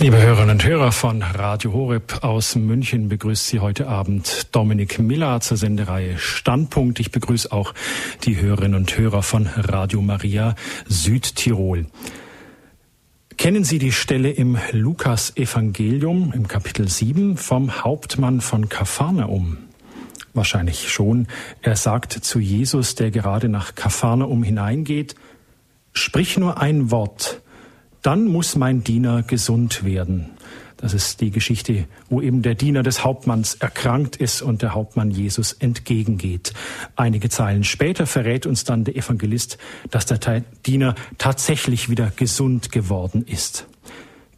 Liebe Hörerinnen und Hörer von Radio Horeb aus München begrüßt Sie heute Abend Dominik Miller zur Sendereihe Standpunkt. Ich begrüße auch die Hörerinnen und Hörer von Radio Maria Südtirol. Kennen Sie die Stelle im Lukas Evangelium im Kapitel 7 vom Hauptmann von Kapharnaum? Wahrscheinlich schon. Er sagt zu Jesus, der gerade nach Kapharnaum hineingeht, Sprich nur ein Wort, dann muss mein Diener gesund werden. Das ist die Geschichte, wo eben der Diener des Hauptmanns erkrankt ist und der Hauptmann Jesus entgegengeht. Einige Zeilen später verrät uns dann der Evangelist, dass der Diener tatsächlich wieder gesund geworden ist.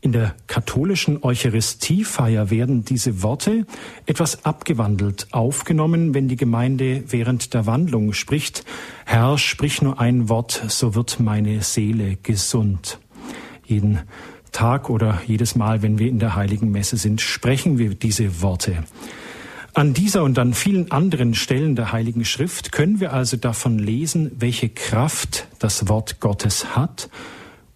In der katholischen Eucharistiefeier werden diese Worte etwas abgewandelt aufgenommen, wenn die Gemeinde während der Wandlung spricht, Herr, sprich nur ein Wort, so wird meine Seele gesund jeden Tag oder jedes Mal, wenn wir in der heiligen Messe sind, sprechen wir diese Worte. An dieser und an vielen anderen Stellen der Heiligen Schrift können wir also davon lesen, welche Kraft das Wort Gottes hat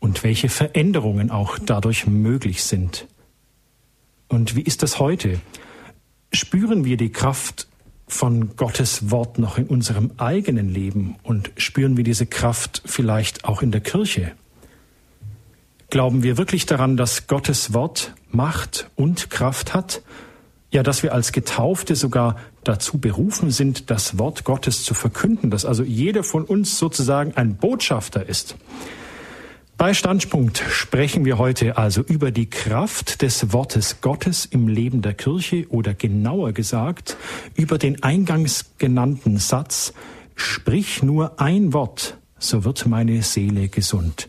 und welche Veränderungen auch dadurch möglich sind. Und wie ist das heute? Spüren wir die Kraft von Gottes Wort noch in unserem eigenen Leben und spüren wir diese Kraft vielleicht auch in der Kirche? Glauben wir wirklich daran, dass Gottes Wort Macht und Kraft hat? Ja, dass wir als Getaufte sogar dazu berufen sind, das Wort Gottes zu verkünden, dass also jeder von uns sozusagen ein Botschafter ist. Bei Standpunkt sprechen wir heute also über die Kraft des Wortes Gottes im Leben der Kirche oder genauer gesagt über den eingangs genannten Satz, sprich nur ein Wort, so wird meine Seele gesund.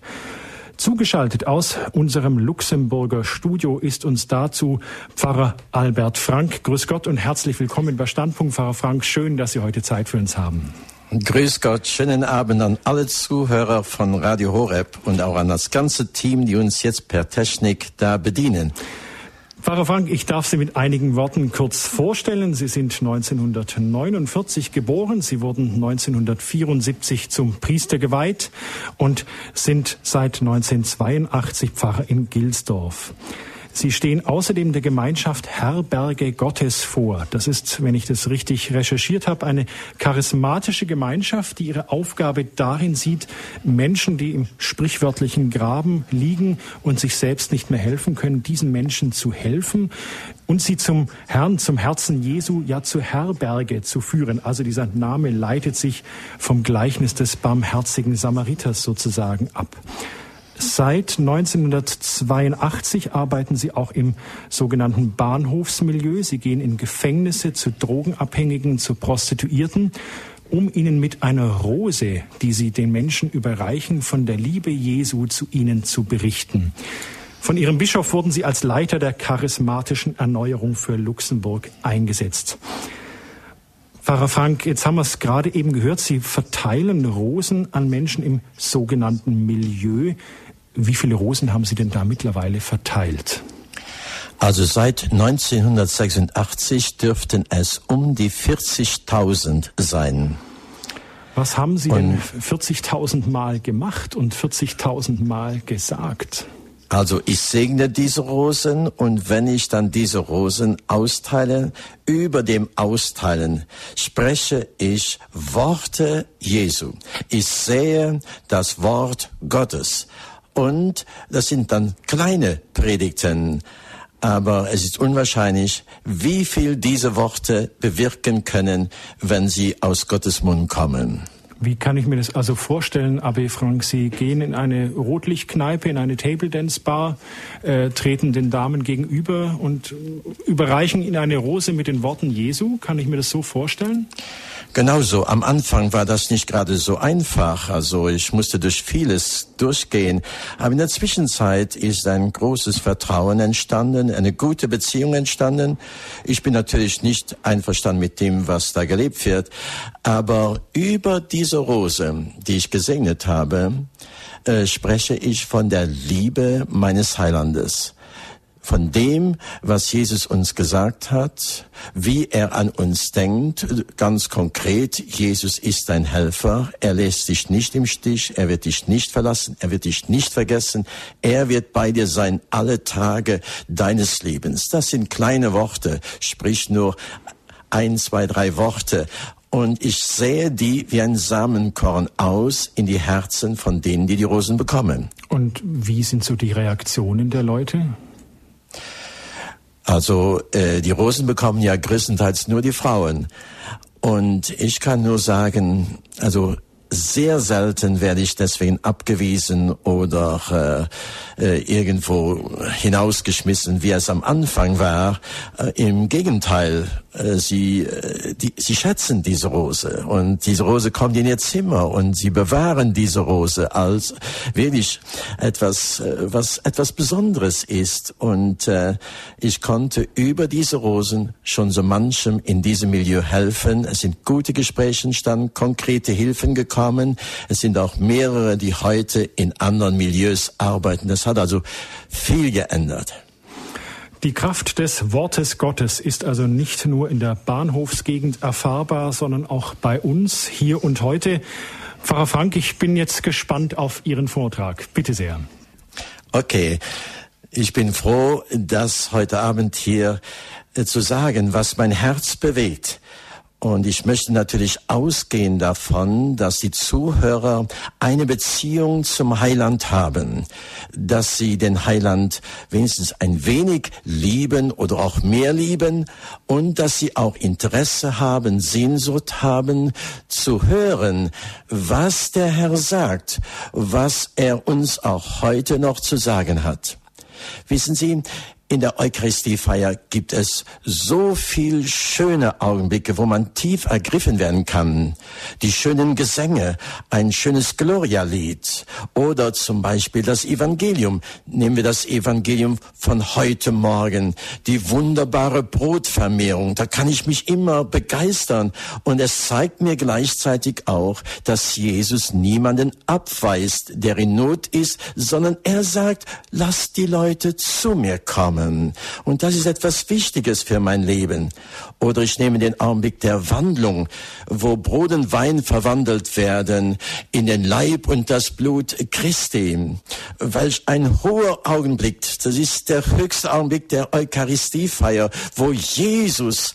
Zugeschaltet aus unserem Luxemburger Studio ist uns dazu Pfarrer Albert Frank. Grüß Gott und herzlich willkommen bei Standpunkt, Pfarrer Frank. Schön, dass Sie heute Zeit für uns haben. Grüß Gott, schönen Abend an alle Zuhörer von Radio Horeb und auch an das ganze Team, die uns jetzt per Technik da bedienen. Pfarrer Frank, ich darf Sie mit einigen Worten kurz vorstellen. Sie sind 1949 geboren. Sie wurden 1974 zum Priester geweiht und sind seit 1982 Pfarrer in Gilsdorf. Sie stehen außerdem der Gemeinschaft Herberge Gottes vor. Das ist, wenn ich das richtig recherchiert habe, eine charismatische Gemeinschaft, die ihre Aufgabe darin sieht, Menschen, die im sprichwörtlichen Graben liegen und sich selbst nicht mehr helfen können, diesen Menschen zu helfen und sie zum Herrn, zum Herzen Jesu, ja zur Herberge zu führen. Also dieser Name leitet sich vom Gleichnis des barmherzigen Samariters sozusagen ab. Seit 1982 arbeiten sie auch im sogenannten Bahnhofsmilieu. Sie gehen in Gefängnisse zu Drogenabhängigen, zu Prostituierten, um ihnen mit einer Rose, die sie den Menschen überreichen, von der Liebe Jesu zu ihnen zu berichten. Von ihrem Bischof wurden sie als Leiter der charismatischen Erneuerung für Luxemburg eingesetzt. Pfarrer Frank, jetzt haben wir es gerade eben gehört, Sie verteilen Rosen an Menschen im sogenannten Milieu. Wie viele Rosen haben Sie denn da mittlerweile verteilt? Also seit 1986 dürften es um die 40.000 sein. Was haben Sie und denn 40.000 Mal gemacht und 40.000 Mal gesagt? Also ich segne diese Rosen und wenn ich dann diese Rosen austeile, über dem Austeilen spreche ich Worte Jesu. Ich sehe das Wort Gottes. Und das sind dann kleine Predigten. Aber es ist unwahrscheinlich, wie viel diese Worte bewirken können, wenn sie aus Gottes Mund kommen. Wie kann ich mir das also vorstellen, Abbé Frank? Sie gehen in eine Rotlichtkneipe, in eine Table Dance Bar, äh, treten den Damen gegenüber und überreichen ihnen eine Rose mit den Worten Jesu. Kann ich mir das so vorstellen? Genauso. Am Anfang war das nicht gerade so einfach. Also ich musste durch vieles durchgehen. Aber in der Zwischenzeit ist ein großes Vertrauen entstanden, eine gute Beziehung entstanden. Ich bin natürlich nicht einverstanden mit dem, was da gelebt wird. Aber über diese Rose, die ich gesegnet habe, äh, spreche ich von der Liebe meines Heilandes von dem, was Jesus uns gesagt hat, wie er an uns denkt. Ganz konkret, Jesus ist dein Helfer. Er lässt dich nicht im Stich. Er wird dich nicht verlassen. Er wird dich nicht vergessen. Er wird bei dir sein alle Tage deines Lebens. Das sind kleine Worte. Sprich nur ein, zwei, drei Worte. Und ich sehe die wie ein Samenkorn aus in die Herzen von denen, die die Rosen bekommen. Und wie sind so die Reaktionen der Leute? Also äh, die Rosen bekommen ja größtenteils nur die Frauen. Und ich kann nur sagen, also sehr selten werde ich deswegen abgewiesen oder äh, äh, irgendwo hinausgeschmissen, wie es am Anfang war. Äh, Im Gegenteil, äh, sie, äh, die, sie schätzen diese Rose und diese Rose kommt in ihr Zimmer und sie bewahren diese Rose als wirklich etwas, äh, was etwas Besonderes ist. Und ich konnte über diese Rosen schon so manchem in diesem Milieu helfen. Es sind gute Gespräche entstanden, konkrete Hilfen gekommen. Es sind auch mehrere, die heute in anderen Milieus arbeiten. Das hat also viel geändert. Die Kraft des Wortes Gottes ist also nicht nur in der Bahnhofsgegend erfahrbar, sondern auch bei uns hier und heute. Pfarrer Frank, ich bin jetzt gespannt auf Ihren Vortrag. Bitte sehr. Okay. Ich bin froh, das heute Abend hier äh, zu sagen, was mein Herz bewegt. Und ich möchte natürlich ausgehen davon, dass die Zuhörer eine Beziehung zum Heiland haben, dass sie den Heiland wenigstens ein wenig lieben oder auch mehr lieben und dass sie auch Interesse haben, Sehnsucht haben zu hören, was der Herr sagt, was er uns auch heute noch zu sagen hat. Wissen Sie, in der Eucharistiefeier gibt es so viel schöne Augenblicke, wo man tief ergriffen werden kann. Die schönen Gesänge, ein schönes Gloria-Lied oder zum Beispiel das Evangelium. Nehmen wir das Evangelium von heute Morgen, die wunderbare Brotvermehrung. Da kann ich mich immer begeistern und es zeigt mir gleichzeitig auch, dass Jesus niemanden abweist, der in Not ist, sondern er sagt, lasst die Leute zu mir kommen kommen. Und das ist etwas Wichtiges für mein Leben. Oder ich nehme den Augenblick der Wandlung, wo Brot und Wein verwandelt werden in den Leib und das Blut Christi. Welch ein hoher Augenblick. Das ist der höchste Augenblick der Eucharistiefeier, wo Jesus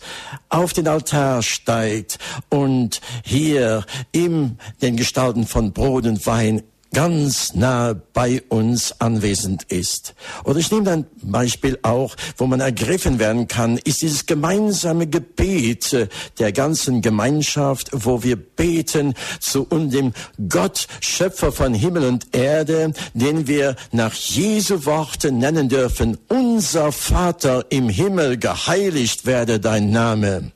auf den Altar steigt und hier in den Gestalten von Brot und Wein ganz nah bei uns anwesend ist. Oder ich nehme ein Beispiel auch, wo man ergriffen werden kann, ist dieses gemeinsame Gebet der ganzen Gemeinschaft, wo wir beten zu dem Gott, Schöpfer von Himmel und Erde, den wir nach Jesu Worte nennen dürfen, unser Vater im Himmel, geheiligt werde dein Name.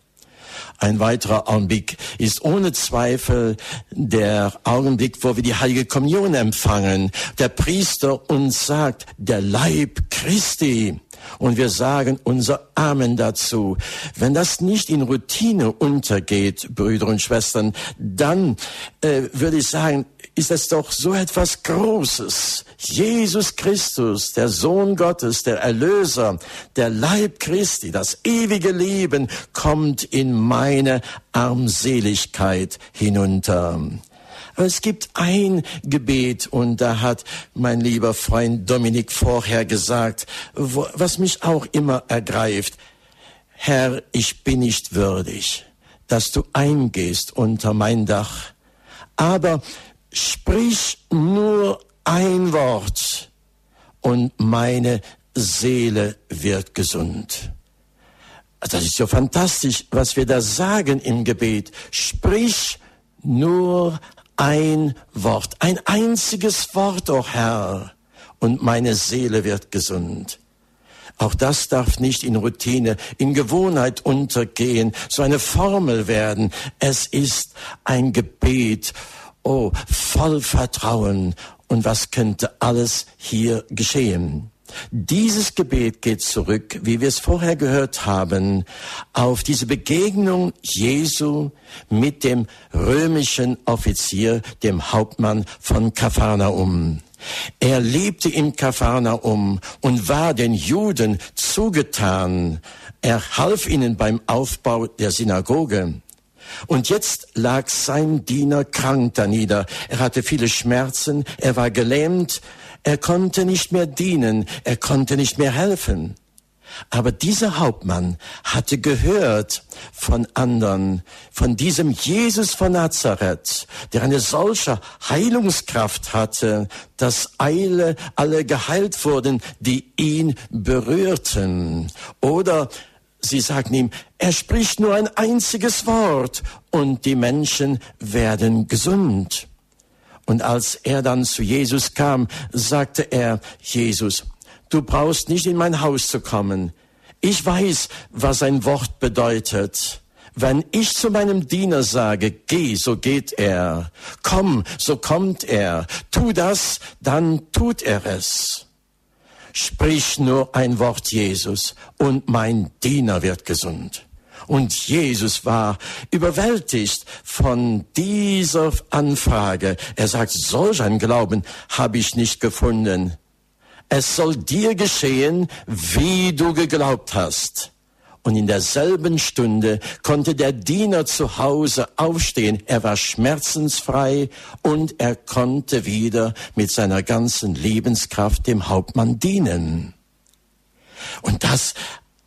Ein weiterer Augenblick ist ohne Zweifel der Augenblick, wo wir die heilige Kommunion empfangen. Der Priester uns sagt, der Leib Christi. Und wir sagen unser Amen dazu. Wenn das nicht in Routine untergeht, Brüder und Schwestern, dann äh, würde ich sagen, ist es doch so etwas Großes. Jesus Christus, der Sohn Gottes, der Erlöser, der Leib Christi, das ewige Leben kommt in meine Armseligkeit hinunter. Aber es gibt ein Gebet und da hat mein lieber Freund Dominik vorher gesagt, was mich auch immer ergreift. Herr, ich bin nicht würdig, dass du eingehst unter mein Dach. Aber sprich nur ein Wort und meine Seele wird gesund. Das ist so fantastisch, was wir da sagen im Gebet. Sprich nur ein Wort, ein einziges Wort, o oh Herr, und meine Seele wird gesund. Auch das darf nicht in Routine, in Gewohnheit untergehen, so eine Formel werden. Es ist ein Gebet oh, voll Vertrauen. Und was könnte alles hier geschehen? Dieses Gebet geht zurück, wie wir es vorher gehört haben, auf diese Begegnung Jesu mit dem römischen Offizier, dem Hauptmann von Kapharnaum. Er lebte in Kapharnaum und war den Juden zugetan. Er half ihnen beim Aufbau der Synagoge. Und jetzt lag sein Diener krank da nieder. Er hatte viele Schmerzen, er war gelähmt, er konnte nicht mehr dienen, er konnte nicht mehr helfen. Aber dieser Hauptmann hatte gehört von anderen, von diesem Jesus von Nazareth, der eine solche Heilungskraft hatte, dass Eile alle geheilt wurden, die ihn berührten. Oder sie sagten ihm, er spricht nur ein einziges Wort und die Menschen werden gesund. Und als er dann zu Jesus kam, sagte er, Jesus, du brauchst nicht in mein Haus zu kommen. Ich weiß, was ein Wort bedeutet. Wenn ich zu meinem Diener sage, geh, so geht er. Komm, so kommt er. Tu das, dann tut er es. Sprich nur ein Wort Jesus und mein Diener wird gesund. Und Jesus war überwältigt von dieser Anfrage. Er sagt, solch ein Glauben habe ich nicht gefunden es soll dir geschehen, wie du geglaubt hast. Und in derselben Stunde konnte der Diener zu Hause aufstehen. Er war schmerzensfrei und er konnte wieder mit seiner ganzen Lebenskraft dem Hauptmann dienen. Und das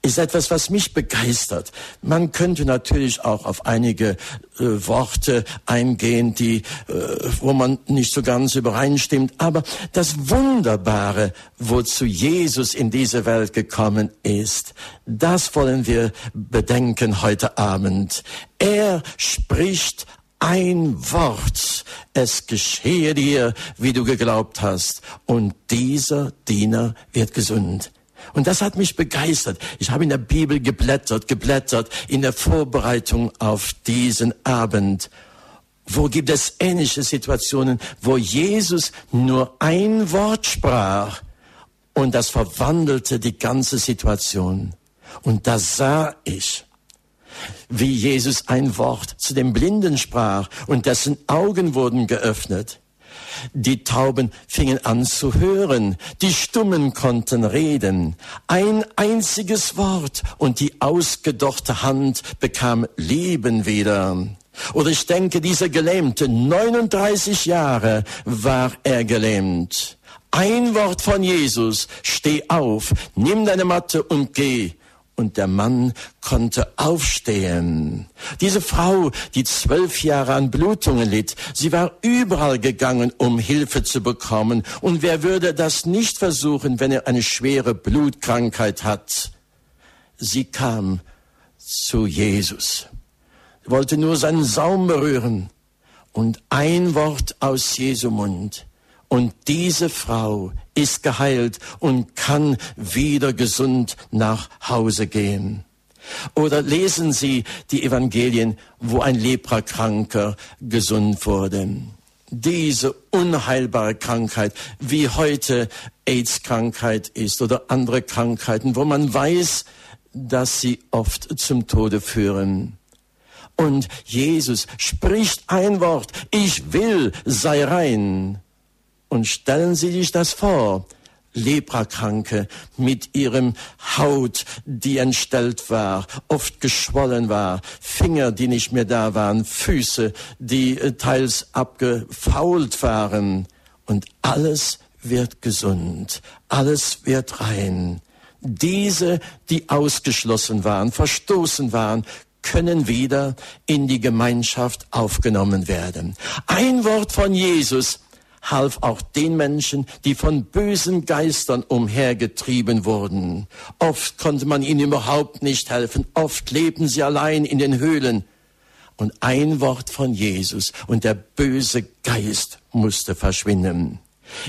ist etwas, was mich begeistert. Man könnte natürlich auch auf einige äh, Worte eingehen, die, äh, wo man nicht so ganz übereinstimmt. Aber das Wunderbare, wozu Jesus in diese Welt gekommen ist, das wollen wir bedenken heute Abend. Er spricht ein Wort, es geschehe dir, wie du geglaubt hast, und dieser Diener wird gesund. Und das hat mich begeistert. Ich habe in der Bibel geblättert, geblättert in der Vorbereitung auf diesen Abend. Wo gibt es ähnliche Situationen, wo Jesus nur ein Wort sprach und das verwandelte die ganze Situation. Und da sah ich, wie Jesus ein Wort zu dem Blinden sprach und dessen Augen wurden geöffnet. Die Tauben fingen an zu hören, die Stummen konnten reden. Ein einziges Wort und die ausgedochte Hand bekam Leben wieder. Oder ich denke, dieser Gelähmte, 39 Jahre war er gelähmt. Ein Wort von Jesus, steh auf, nimm deine Matte und geh und der Mann konnte aufstehen. Diese Frau, die zwölf Jahre an Blutungen litt, sie war überall gegangen, um Hilfe zu bekommen. Und wer würde das nicht versuchen, wenn er eine schwere Blutkrankheit hat? Sie kam zu Jesus, wollte nur seinen Saum berühren und ein Wort aus Jesu Mund und diese Frau ist geheilt und kann wieder gesund nach Hause gehen. Oder lesen Sie die Evangelien, wo ein Leprakranker gesund wurde. Diese unheilbare Krankheit, wie heute AIDS-Krankheit ist oder andere Krankheiten, wo man weiß, dass sie oft zum Tode führen. Und Jesus spricht ein Wort, ich will, sei rein. Und stellen Sie sich das vor, Leprakranke mit ihrem Haut, die entstellt war, oft geschwollen war, Finger, die nicht mehr da waren, Füße, die äh, teils abgefault waren. Und alles wird gesund, alles wird rein. Diese, die ausgeschlossen waren, verstoßen waren, können wieder in die Gemeinschaft aufgenommen werden. Ein Wort von Jesus half auch den Menschen, die von bösen Geistern umhergetrieben wurden. Oft konnte man ihnen überhaupt nicht helfen, oft lebten sie allein in den Höhlen. Und ein Wort von Jesus und der böse Geist musste verschwinden.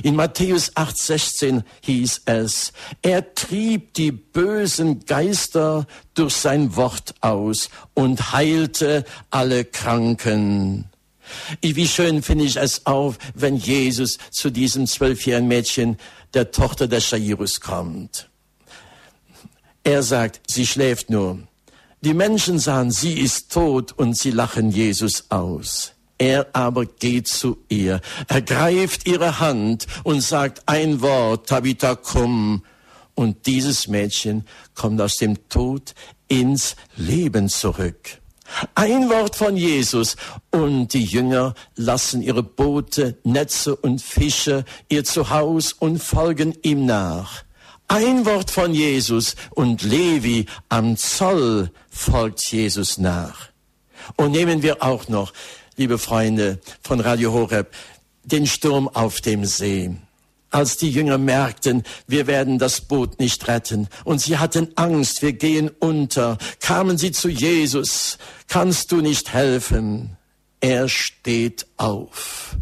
In Matthäus 8:16 hieß es, er trieb die bösen Geister durch sein Wort aus und heilte alle Kranken. Wie schön finde ich es auch, wenn Jesus zu diesem zwölfjährigen Mädchen, der Tochter des Jairus, kommt. Er sagt, sie schläft nur. Die Menschen sahen, sie ist tot und sie lachen Jesus aus. Er aber geht zu ihr, ergreift ihre Hand und sagt ein Wort, Tabitha, komm. Und dieses Mädchen kommt aus dem Tod ins Leben zurück. Ein Wort von Jesus und die Jünger lassen ihre Boote, Netze und Fische, ihr Zuhause und folgen ihm nach. Ein Wort von Jesus und Levi am Zoll folgt Jesus nach. Und nehmen wir auch noch, liebe Freunde von Radio Horeb, den Sturm auf dem See als die Jünger merkten, wir werden das Boot nicht retten und sie hatten Angst, wir gehen unter, kamen sie zu Jesus, kannst du nicht helfen? Er steht auf,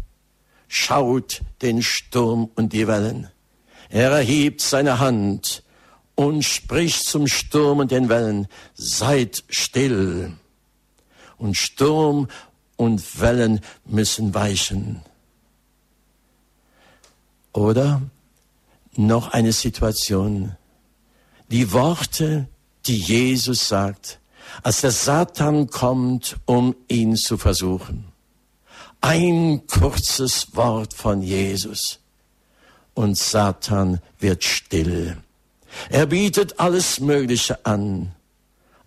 schaut den Sturm und die Wellen. Er erhebt seine Hand und spricht zum Sturm und den Wellen, seid still. Und Sturm und Wellen müssen weichen. Oder noch eine Situation. Die Worte, die Jesus sagt, als der Satan kommt, um ihn zu versuchen. Ein kurzes Wort von Jesus und Satan wird still. Er bietet alles Mögliche an,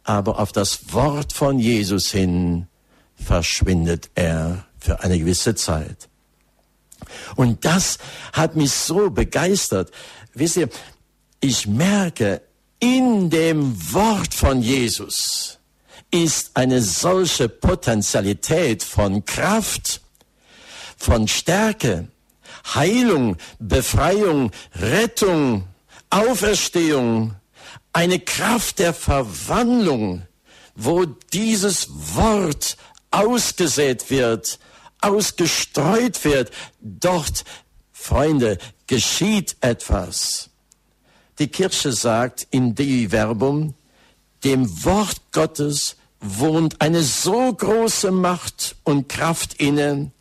aber auf das Wort von Jesus hin verschwindet er für eine gewisse Zeit. Und das hat mich so begeistert. Wisst ihr, ich merke, in dem Wort von Jesus ist eine solche Potentialität von Kraft, von Stärke, Heilung, Befreiung, Rettung, Auferstehung, eine Kraft der Verwandlung, wo dieses Wort ausgesät wird, ausgestreut wird, dort, Freunde, geschieht etwas. Die Kirche sagt in Dei Verbum, dem Wort Gottes wohnt eine so große Macht und Kraft inne,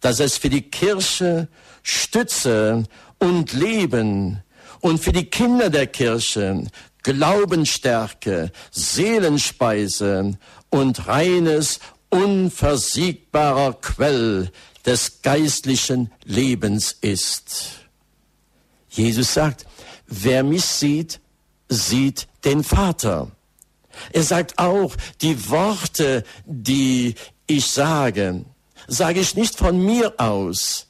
dass es für die Kirche Stütze und Leben und für die Kinder der Kirche Glaubensstärke, Seelenspeise und reines unversiegbarer Quell des geistlichen Lebens ist. Jesus sagt, wer mich sieht, sieht den Vater. Er sagt auch, die Worte, die ich sage, sage ich nicht von mir aus.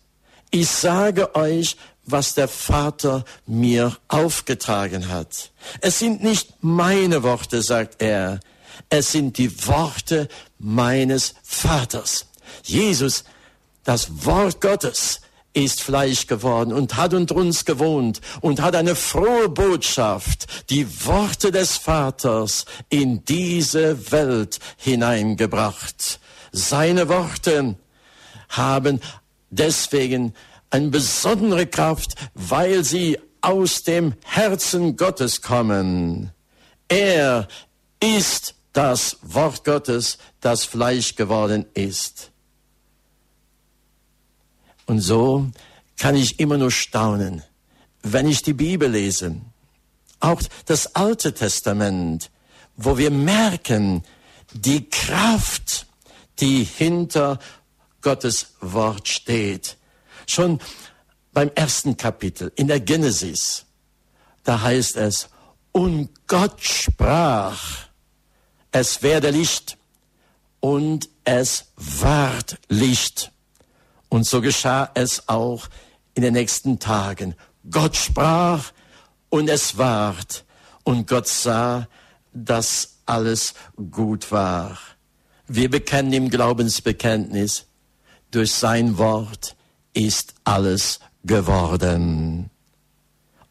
Ich sage euch, was der Vater mir aufgetragen hat. Es sind nicht meine Worte, sagt er, es sind die Worte meines Vaters. Jesus, das Wort Gottes, ist Fleisch geworden und hat unter uns gewohnt und hat eine frohe Botschaft, die Worte des Vaters in diese Welt hineingebracht. Seine Worte haben deswegen eine besondere Kraft, weil sie aus dem Herzen Gottes kommen. Er ist das Wort Gottes, das Fleisch geworden ist. Und so kann ich immer nur staunen, wenn ich die Bibel lese, auch das Alte Testament, wo wir merken, die Kraft, die hinter Gottes Wort steht. Schon beim ersten Kapitel in der Genesis, da heißt es, und Gott sprach, es werde Licht und es ward Licht. Und so geschah es auch in den nächsten Tagen. Gott sprach und es ward. Und Gott sah, dass alles gut war. Wir bekennen im Glaubensbekenntnis, durch sein Wort ist alles geworden.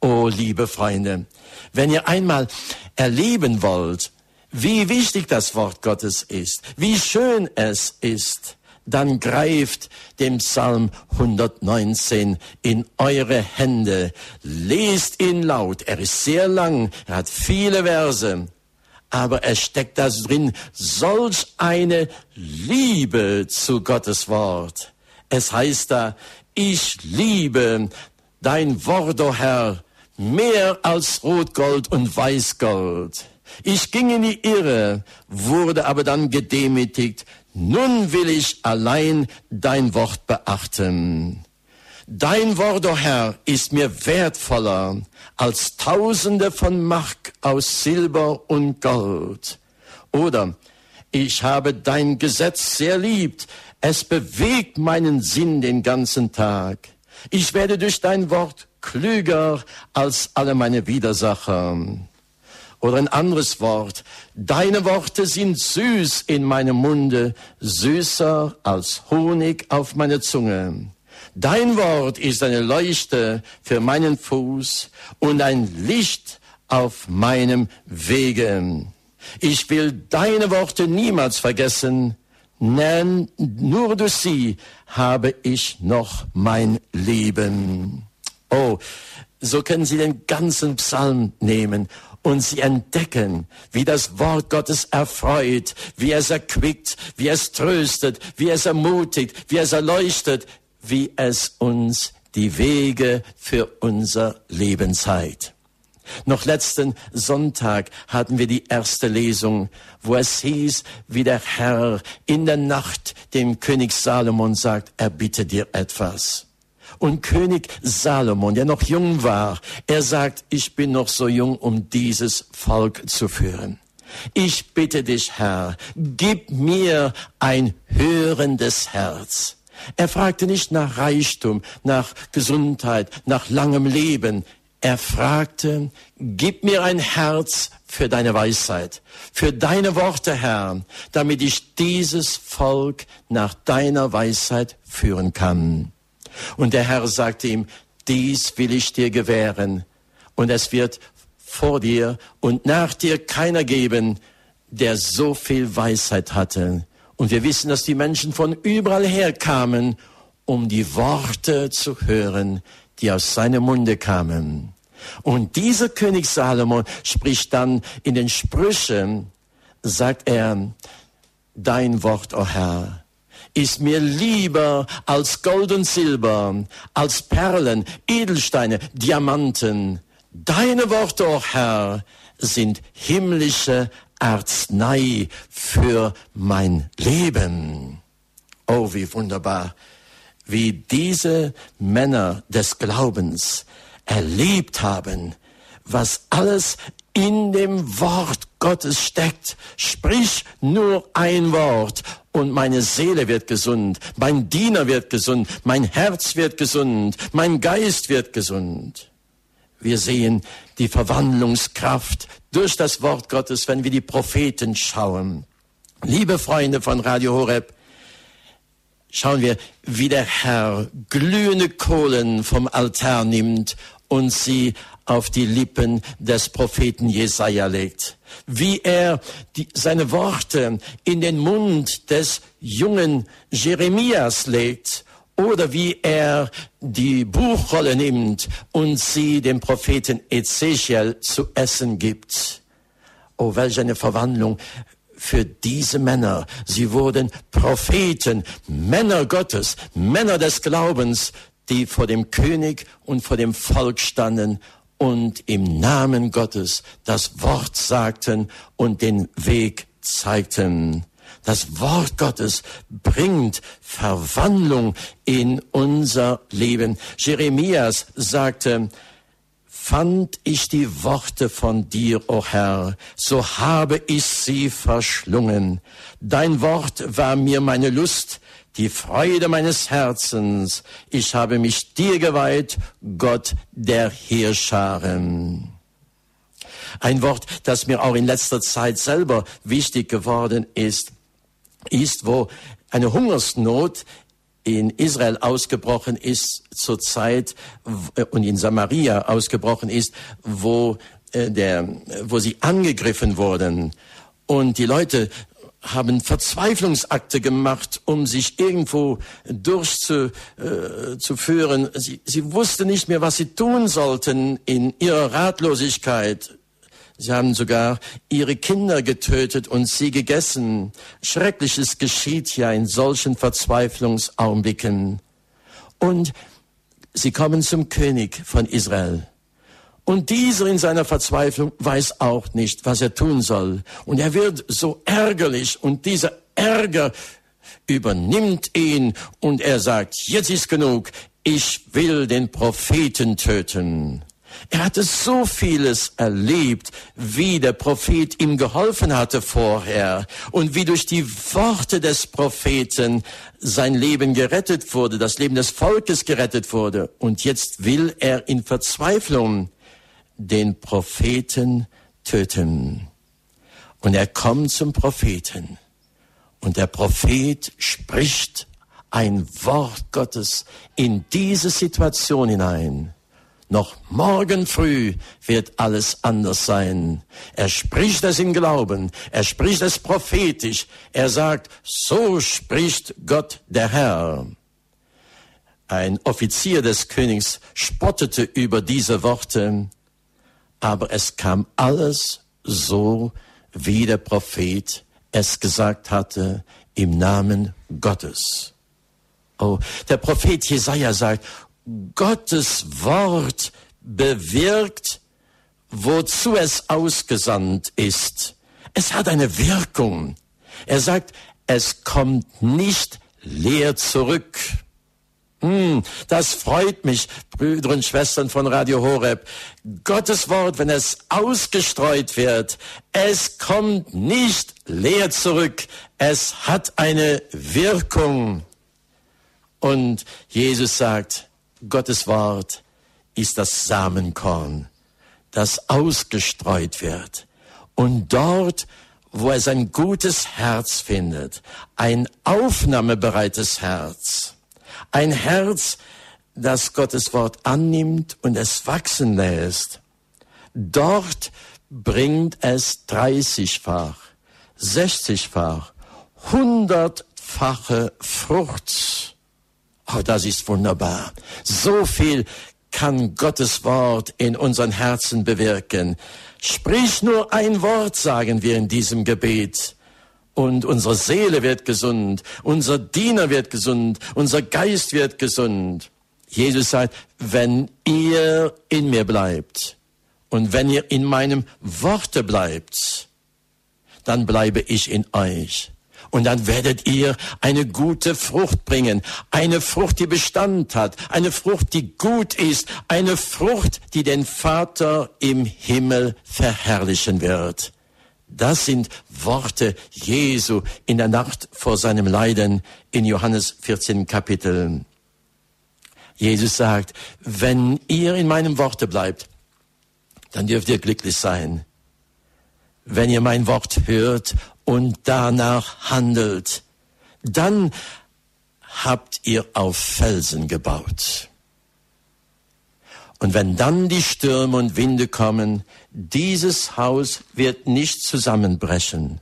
Oh, liebe Freunde, wenn ihr einmal erleben wollt, wie wichtig das Wort Gottes ist, wie schön es ist, dann greift dem Psalm 119 in eure Hände, lest ihn laut, er ist sehr lang, er hat viele Verse, aber es steckt da drin solch eine Liebe zu Gottes Wort. Es heißt da, ich liebe dein Wort, o oh Herr, mehr als Rotgold und Weißgold. Ich ging in die Irre, wurde aber dann gedemütigt nun will ich allein dein Wort beachten. Dein Wort, o oh Herr, ist mir wertvoller als Tausende von Mark aus Silber und Gold. Oder ich habe dein Gesetz sehr liebt, es bewegt meinen Sinn den ganzen Tag. Ich werde durch dein Wort klüger als alle meine Widersacher. Oder ein anderes Wort. Deine Worte sind süß in meinem Munde, süßer als Honig auf meiner Zunge. Dein Wort ist eine Leuchte für meinen Fuß und ein Licht auf meinem Wege. Ich will deine Worte niemals vergessen, denn nur durch sie habe ich noch mein Leben. Oh, so können Sie den ganzen Psalm nehmen und Sie entdecken, wie das Wort Gottes erfreut, wie es erquickt, wie es tröstet, wie es ermutigt, wie es erleuchtet, wie es uns die Wege für unser Leben zeigt. Noch letzten Sonntag hatten wir die erste Lesung, wo es hieß, wie der Herr in der Nacht dem König Salomon sagt, er bitte dir etwas. Und König Salomon, der noch jung war, er sagt, ich bin noch so jung, um dieses Volk zu führen. Ich bitte dich, Herr, gib mir ein hörendes Herz. Er fragte nicht nach Reichtum, nach Gesundheit, nach langem Leben. Er fragte, gib mir ein Herz für deine Weisheit, für deine Worte, Herr, damit ich dieses Volk nach deiner Weisheit führen kann. Und der Herr sagte ihm, dies will ich dir gewähren, und es wird vor dir und nach dir keiner geben, der so viel Weisheit hatte. Und wir wissen, dass die Menschen von überall her kamen, um die Worte zu hören, die aus seinem Munde kamen. Und dieser König Salomon spricht dann in den Sprüchen, sagt er, dein Wort, o oh Herr, ist mir lieber als Gold und Silber, als Perlen, Edelsteine, Diamanten. Deine Worte, o oh Herr, sind himmlische Arznei für mein Leben. Oh, wie wunderbar, wie diese Männer des Glaubens erlebt haben, was alles in dem Wort Gottes steckt. Sprich nur ein Wort und meine Seele wird gesund, mein Diener wird gesund, mein Herz wird gesund, mein Geist wird gesund. Wir sehen die Verwandlungskraft durch das Wort Gottes, wenn wir die Propheten schauen. Liebe Freunde von Radio Horeb, schauen wir, wie der Herr glühende Kohlen vom Altar nimmt und sie auf die Lippen des Propheten Jesaja legt. Wie er die, seine Worte in den Mund des jungen Jeremias legt oder wie er die Buchrolle nimmt und sie dem Propheten Ezechiel zu essen gibt. Oh, welch eine Verwandlung für diese Männer. Sie wurden Propheten, Männer Gottes, Männer des Glaubens, die vor dem König und vor dem Volk standen und im Namen Gottes das Wort sagten und den Weg zeigten. Das Wort Gottes bringt Verwandlung in unser Leben. Jeremias sagte, fand ich die Worte von dir, o oh Herr, so habe ich sie verschlungen. Dein Wort war mir meine Lust, die Freude meines Herzens. Ich habe mich dir geweiht, Gott der Heerscharen. Ein Wort, das mir auch in letzter Zeit selber wichtig geworden ist ist, wo eine Hungersnot in Israel ausgebrochen ist zur Zeit und in Samaria ausgebrochen ist, wo äh, der, wo sie angegriffen wurden und die Leute haben Verzweiflungsakte gemacht, um sich irgendwo durchzuführen. Äh, sie, sie wussten nicht mehr, was sie tun sollten in ihrer Ratlosigkeit. Sie haben sogar ihre Kinder getötet und sie gegessen. Schreckliches geschieht ja in solchen Verzweiflungsaugenblicken. Und sie kommen zum König von Israel. Und dieser in seiner Verzweiflung weiß auch nicht, was er tun soll. Und er wird so ärgerlich und dieser Ärger übernimmt ihn und er sagt, jetzt ist genug, ich will den Propheten töten. Er hatte so vieles erlebt, wie der Prophet ihm geholfen hatte vorher und wie durch die Worte des Propheten sein Leben gerettet wurde, das Leben des Volkes gerettet wurde. Und jetzt will er in Verzweiflung den Propheten töten. Und er kommt zum Propheten. Und der Prophet spricht ein Wort Gottes in diese Situation hinein. Noch morgen früh wird alles anders sein. Er spricht es im Glauben. Er spricht es prophetisch. Er sagt, so spricht Gott der Herr. Ein Offizier des Königs spottete über diese Worte, aber es kam alles so, wie der Prophet es gesagt hatte, im Namen Gottes. Oh, der Prophet Jesaja sagt, Gottes Wort bewirkt, wozu es ausgesandt ist. Es hat eine Wirkung. Er sagt, es kommt nicht leer zurück. Hm, das freut mich, Brüder und Schwestern von Radio Horeb. Gottes Wort, wenn es ausgestreut wird, es kommt nicht leer zurück. Es hat eine Wirkung. Und Jesus sagt, Gottes Wort ist das Samenkorn, das ausgestreut wird. Und dort, wo es ein gutes Herz findet, ein aufnahmebereites Herz, ein Herz, das Gottes Wort annimmt und es wachsen lässt, dort bringt es dreißigfach, sechzigfach, hundertfache Frucht. Oh, das ist wunderbar. So viel kann Gottes Wort in unseren Herzen bewirken. Sprich nur ein Wort, sagen wir in diesem Gebet. Und unsere Seele wird gesund, unser Diener wird gesund, unser Geist wird gesund. Jesus sagt, wenn ihr in mir bleibt und wenn ihr in meinem Worte bleibt, dann bleibe ich in euch. Und dann werdet ihr eine gute Frucht bringen. Eine Frucht, die Bestand hat. Eine Frucht, die gut ist. Eine Frucht, die den Vater im Himmel verherrlichen wird. Das sind Worte Jesu in der Nacht vor seinem Leiden in Johannes 14 Kapitel. Jesus sagt, wenn ihr in meinem Worte bleibt, dann dürft ihr glücklich sein. Wenn ihr mein Wort hört und danach handelt, dann habt ihr auf Felsen gebaut. Und wenn dann die Stürme und Winde kommen, dieses Haus wird nicht zusammenbrechen.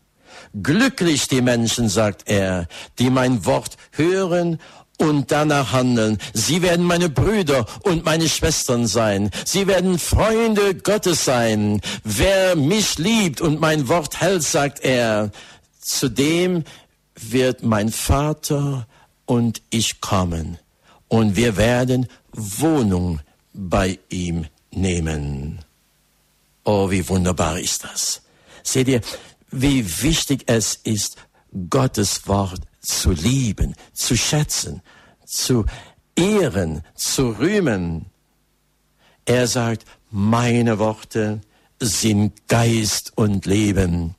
Glücklich die Menschen, sagt er, die mein Wort hören und danach handeln. Sie werden meine Brüder und meine Schwestern sein. Sie werden Freunde Gottes sein. Wer mich liebt und mein Wort hält, sagt er, zu dem wird mein Vater und ich kommen. Und wir werden Wohnung bei ihm nehmen. Oh, wie wunderbar ist das. Seht ihr, wie wichtig es ist, Gottes Wort zu lieben, zu schätzen, zu ehren, zu rühmen. Er sagt, meine Worte sind Geist und Leben.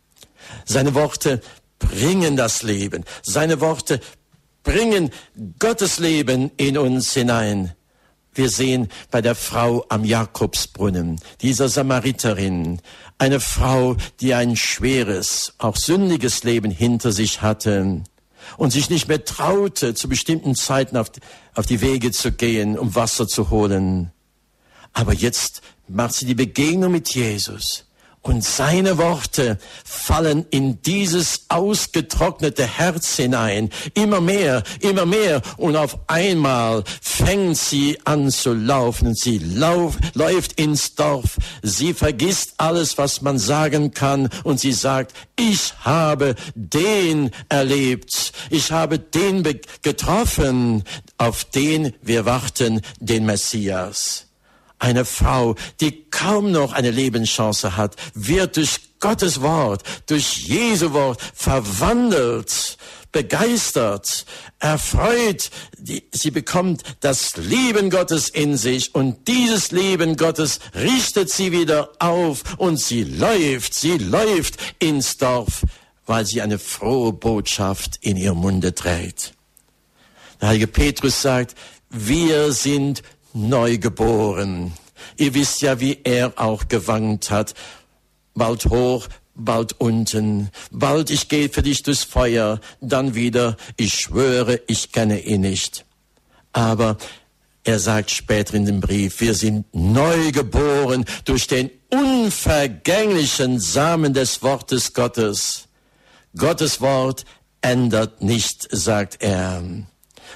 Seine Worte bringen das Leben. Seine Worte bringen Gottes Leben in uns hinein. Wir sehen bei der Frau am Jakobsbrunnen, dieser Samariterin, eine Frau, die ein schweres, auch sündiges Leben hinter sich hatte und sich nicht mehr traute, zu bestimmten Zeiten auf die, auf die Wege zu gehen, um Wasser zu holen. Aber jetzt macht sie die Begegnung mit Jesus und seine Worte fallen in dieses ausgetrocknete Herz hinein. Immer mehr, immer mehr. Und auf einmal fängt sie an zu laufen. Sie lauf, läuft ins Dorf. Sie vergisst alles, was man sagen kann. Und sie sagt, ich habe den erlebt. Ich habe den getroffen, auf den wir warten, den Messias. Eine Frau, die kaum noch eine Lebenschance hat, wird durch Gottes Wort, durch Jesu Wort verwandelt. begeistert, erfreut. Sie bekommt das Leben Gottes in sich und dieses Leben Gottes richtet sie wieder auf und sie läuft, sie läuft ins Dorf, weil sie eine frohe Botschaft in ihr Munde trägt. Der heilige Petrus sagt, wir sind neu geboren. Ihr wisst ja, wie er auch gewankt hat. Bald hoch, bald unten. Bald ich gehe für dich durchs Feuer, dann wieder, ich schwöre, ich kenne ihn nicht. Aber er sagt später in dem Brief, wir sind neu geboren durch den unvergänglichen Samen des Wortes Gottes. Gottes Wort ändert nicht, sagt er.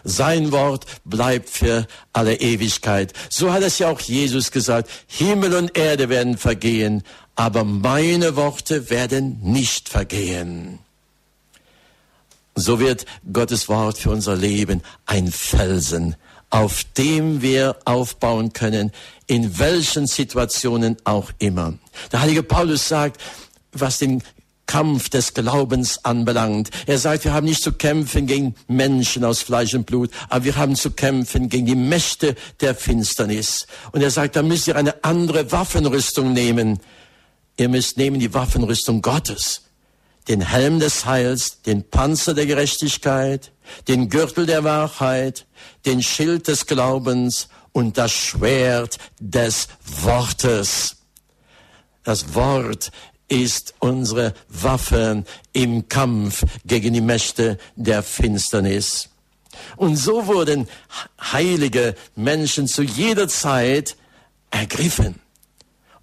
Sein Wort bleibt für alle Ewigkeit. So hat es ja auch Jesus gesagt. Himmel und Erde werden vergehen, aber meine Worte werden nicht vergehen. So wird Gottes Wort für unser Leben ein Felsen, auf dem wir aufbauen können, in welchen Situationen auch immer. Der heilige Paulus sagt, was den Kampf des Glaubens anbelangt. Er sagt, wir haben nicht zu kämpfen gegen Menschen aus Fleisch und Blut, aber wir haben zu kämpfen gegen die Mächte der Finsternis. Und er sagt, da müsst ihr eine andere Waffenrüstung nehmen. Ihr müsst nehmen die Waffenrüstung Gottes, den Helm des Heils, den Panzer der Gerechtigkeit, den Gürtel der Wahrheit, den Schild des Glaubens und das Schwert des Wortes. Das Wort ist unsere Waffe im Kampf gegen die Mächte der Finsternis. Und so wurden heilige Menschen zu jeder Zeit ergriffen.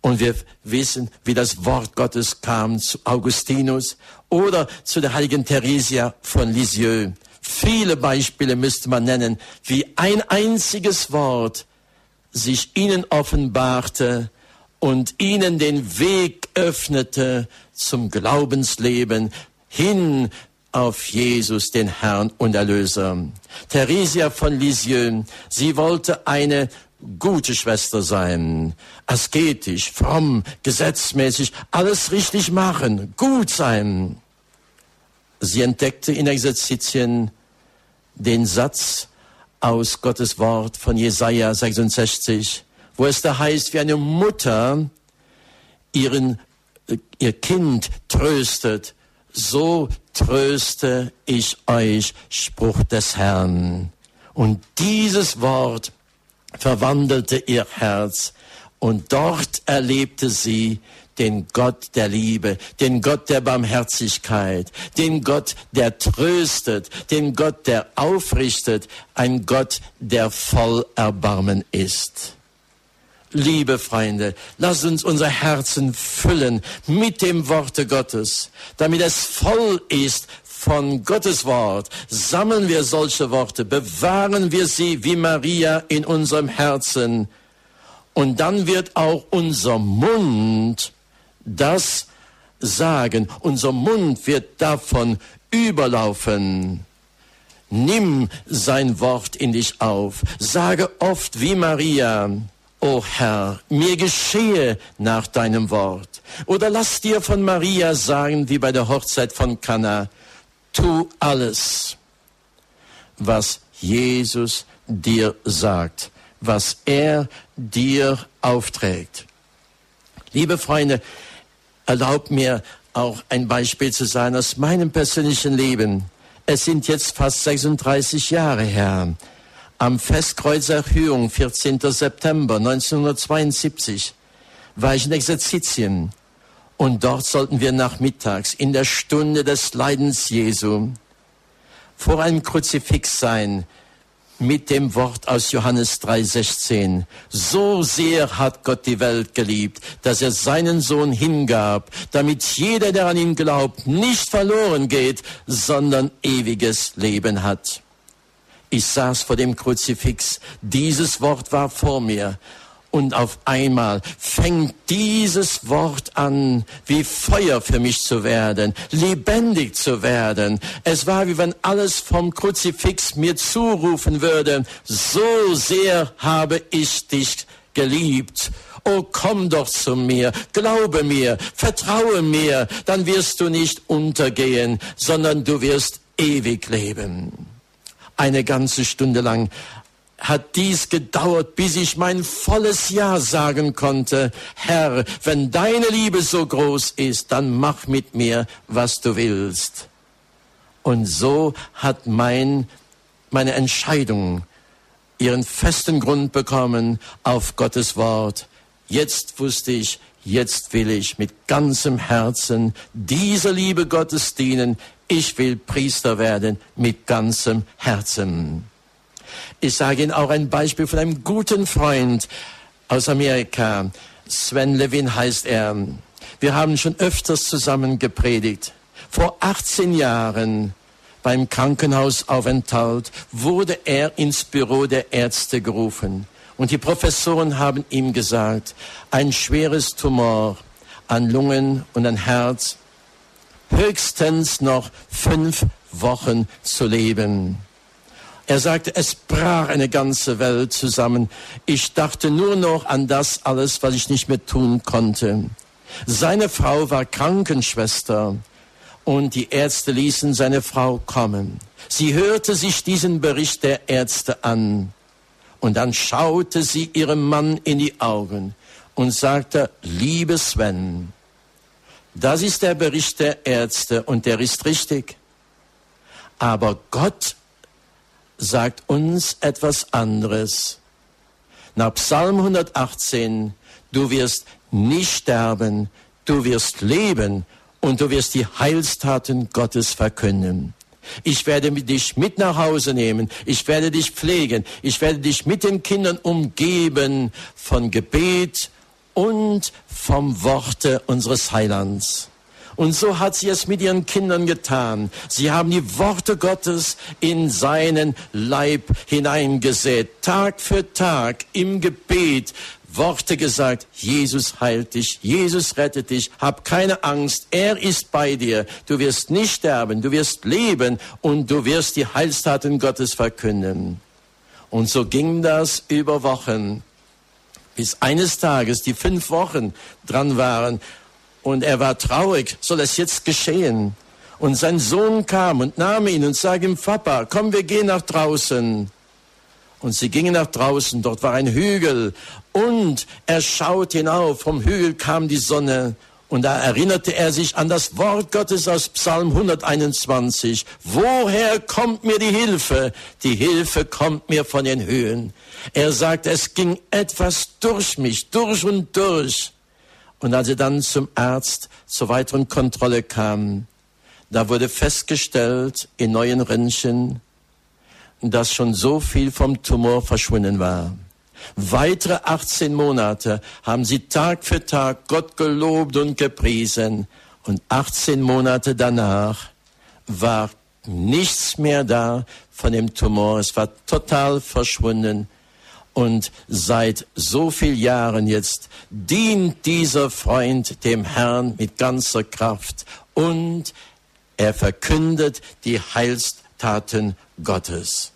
Und wir wissen, wie das Wort Gottes kam zu Augustinus oder zu der heiligen Theresia von Lisieux. Viele Beispiele müsste man nennen, wie ein einziges Wort sich ihnen offenbarte und ihnen den Weg öffnete zum Glaubensleben hin auf Jesus, den Herrn und Erlöser. Theresia von Lisieux, sie wollte eine gute Schwester sein, asketisch, fromm, gesetzmäßig, alles richtig machen, gut sein. Sie entdeckte in Exerzitien den Satz aus Gottes Wort von Jesaja 66, wo es da heißt, wie eine Mutter ihren, äh, ihr Kind tröstet, so tröste ich euch, Spruch des Herrn. Und dieses Wort verwandelte ihr Herz und dort erlebte sie den Gott der Liebe, den Gott der Barmherzigkeit, den Gott, der tröstet, den Gott, der aufrichtet, ein Gott, der voll Erbarmen ist. Liebe Freunde, lasst uns unser Herzen füllen mit dem Worte Gottes, damit es voll ist von Gottes Wort. Sammeln wir solche Worte, bewahren wir sie wie Maria in unserem Herzen. Und dann wird auch unser Mund das sagen. Unser Mund wird davon überlaufen. Nimm sein Wort in dich auf. Sage oft wie Maria, O Herr, mir geschehe nach deinem Wort. Oder lass dir von Maria sagen, wie bei der Hochzeit von Kana, tu alles, was Jesus dir sagt, was er dir aufträgt. Liebe Freunde, erlaubt mir auch ein Beispiel zu sein aus meinem persönlichen Leben. Es sind jetzt fast 36 Jahre her am Festkreuz Erhöhung, 14. September 1972, war ich in Exerzitien und dort sollten wir nachmittags in der Stunde des Leidens Jesu vor einem Kruzifix sein mit dem Wort aus Johannes 3:16. So sehr hat Gott die Welt geliebt, dass er seinen Sohn hingab, damit jeder, der an ihn glaubt, nicht verloren geht, sondern ewiges Leben hat. Ich saß vor dem Kruzifix. Dieses Wort war vor mir. Und auf einmal fängt dieses Wort an, wie Feuer für mich zu werden, lebendig zu werden. Es war, wie wenn alles vom Kruzifix mir zurufen würde, so sehr habe ich dich geliebt. Oh, komm doch zu mir, glaube mir, vertraue mir, dann wirst du nicht untergehen, sondern du wirst ewig leben. Eine ganze Stunde lang hat dies gedauert, bis ich mein volles Ja sagen konnte. Herr, wenn deine Liebe so groß ist, dann mach mit mir, was du willst. Und so hat mein, meine Entscheidung ihren festen Grund bekommen auf Gottes Wort. Jetzt wusste ich, jetzt will ich mit ganzem Herzen dieser Liebe Gottes dienen. Ich will Priester werden mit ganzem Herzen. Ich sage Ihnen auch ein Beispiel von einem guten Freund aus Amerika. Sven Levin heißt er. Wir haben schon öfters zusammen gepredigt. Vor 18 Jahren beim Krankenhausaufenthalt wurde er ins Büro der Ärzte gerufen. Und die Professoren haben ihm gesagt, ein schweres Tumor an Lungen und an Herz, höchstens noch fünf Wochen zu leben. Er sagte, es brach eine ganze Welt zusammen. Ich dachte nur noch an das alles, was ich nicht mehr tun konnte. Seine Frau war Krankenschwester und die Ärzte ließen seine Frau kommen. Sie hörte sich diesen Bericht der Ärzte an und dann schaute sie ihrem Mann in die Augen und sagte, liebe Sven, das ist der Bericht der Ärzte und der ist richtig. Aber Gott sagt uns etwas anderes. Nach Psalm 118, du wirst nicht sterben, du wirst leben und du wirst die Heilstaten Gottes verkünden. Ich werde dich mit nach Hause nehmen. Ich werde dich pflegen. Ich werde dich mit den Kindern umgeben von Gebet und vom Worte unseres Heilands. Und so hat sie es mit ihren Kindern getan. Sie haben die Worte Gottes in seinen Leib hineingesät. Tag für Tag im Gebet Worte gesagt, Jesus heilt dich, Jesus rettet dich, hab keine Angst, er ist bei dir, du wirst nicht sterben, du wirst leben und du wirst die Heilstaten Gottes verkünden. Und so ging das über Wochen, bis eines Tages die fünf Wochen dran waren und er war traurig, soll es jetzt geschehen? Und sein Sohn kam und nahm ihn und sagte ihm, Papa, komm, wir gehen nach draußen. Und sie gingen nach draußen, dort war ein Hügel und er schaut hinauf, vom Hügel kam die Sonne und da erinnerte er sich an das Wort Gottes aus Psalm 121. Woher kommt mir die Hilfe? Die Hilfe kommt mir von den Höhen. Er sagt, es ging etwas durch mich, durch und durch. Und als er dann zum Arzt zur weiteren Kontrolle kam, da wurde festgestellt in neuen Röntgen, dass schon so viel vom Tumor verschwunden war. Weitere 18 Monate haben sie Tag für Tag Gott gelobt und gepriesen. Und 18 Monate danach war nichts mehr da von dem Tumor. Es war total verschwunden. Und seit so vielen Jahren jetzt dient dieser Freund dem Herrn mit ganzer Kraft und er verkündet die Heilstaten Gottes.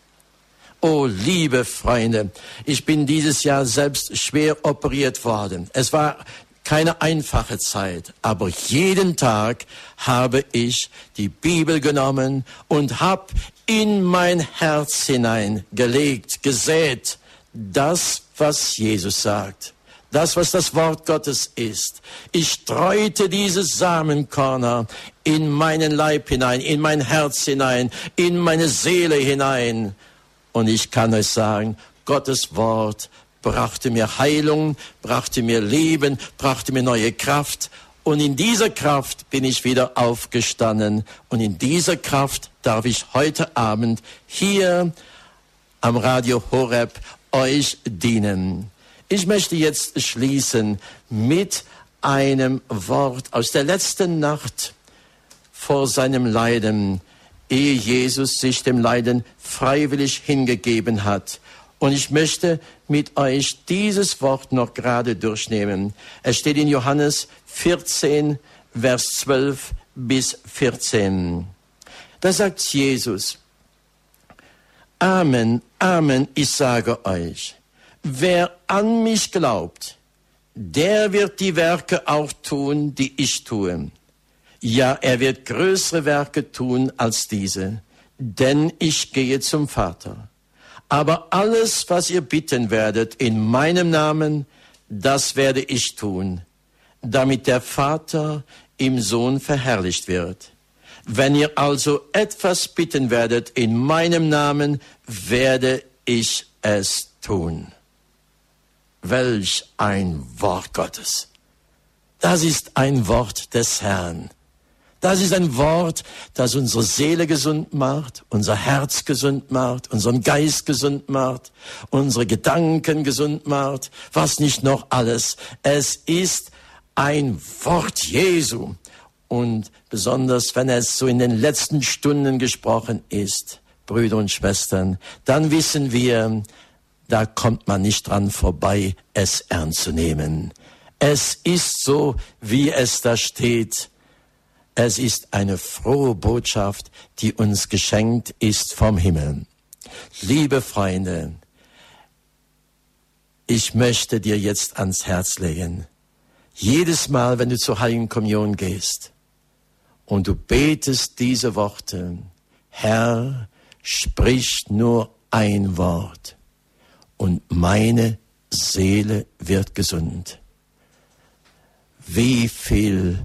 Oh, liebe Freunde, ich bin dieses Jahr selbst schwer operiert worden. Es war keine einfache Zeit, aber jeden Tag habe ich die Bibel genommen und habe in mein Herz hinein gelegt, gesät, das, was Jesus sagt, das, was das Wort Gottes ist. Ich streute diese Samenkörner in meinen Leib hinein, in mein Herz hinein, in meine Seele hinein. Und ich kann euch sagen, Gottes Wort brachte mir Heilung, brachte mir Leben, brachte mir neue Kraft. Und in dieser Kraft bin ich wieder aufgestanden. Und in dieser Kraft darf ich heute Abend hier am Radio Horeb euch dienen. Ich möchte jetzt schließen mit einem Wort aus der letzten Nacht vor seinem Leiden, ehe Jesus sich dem Leiden freiwillig hingegeben hat. Und ich möchte mit euch dieses Wort noch gerade durchnehmen. Es steht in Johannes 14, Vers 12 bis 14. Da sagt Jesus, Amen, Amen, ich sage euch, wer an mich glaubt, der wird die Werke auch tun, die ich tue. Ja, er wird größere Werke tun als diese, denn ich gehe zum Vater. Aber alles, was ihr bitten werdet in meinem Namen, das werde ich tun, damit der Vater im Sohn verherrlicht wird. Wenn ihr also etwas bitten werdet in meinem Namen, werde ich es tun. Welch ein Wort Gottes. Das ist ein Wort des Herrn. Das ist ein Wort, das unsere Seele gesund macht, unser Herz gesund macht, unseren Geist gesund macht, unsere Gedanken gesund macht, was nicht noch alles. Es ist ein Wort Jesu. Und besonders, wenn es so in den letzten Stunden gesprochen ist, Brüder und Schwestern, dann wissen wir, da kommt man nicht dran vorbei, es ernst zu nehmen. Es ist so, wie es da steht. Es ist eine frohe Botschaft, die uns geschenkt ist vom Himmel. Liebe Freunde, ich möchte dir jetzt ans Herz legen, jedes Mal, wenn du zur Heiligen Kommunion gehst und du betest diese Worte, Herr, sprich nur ein Wort und meine Seele wird gesund. Wie viel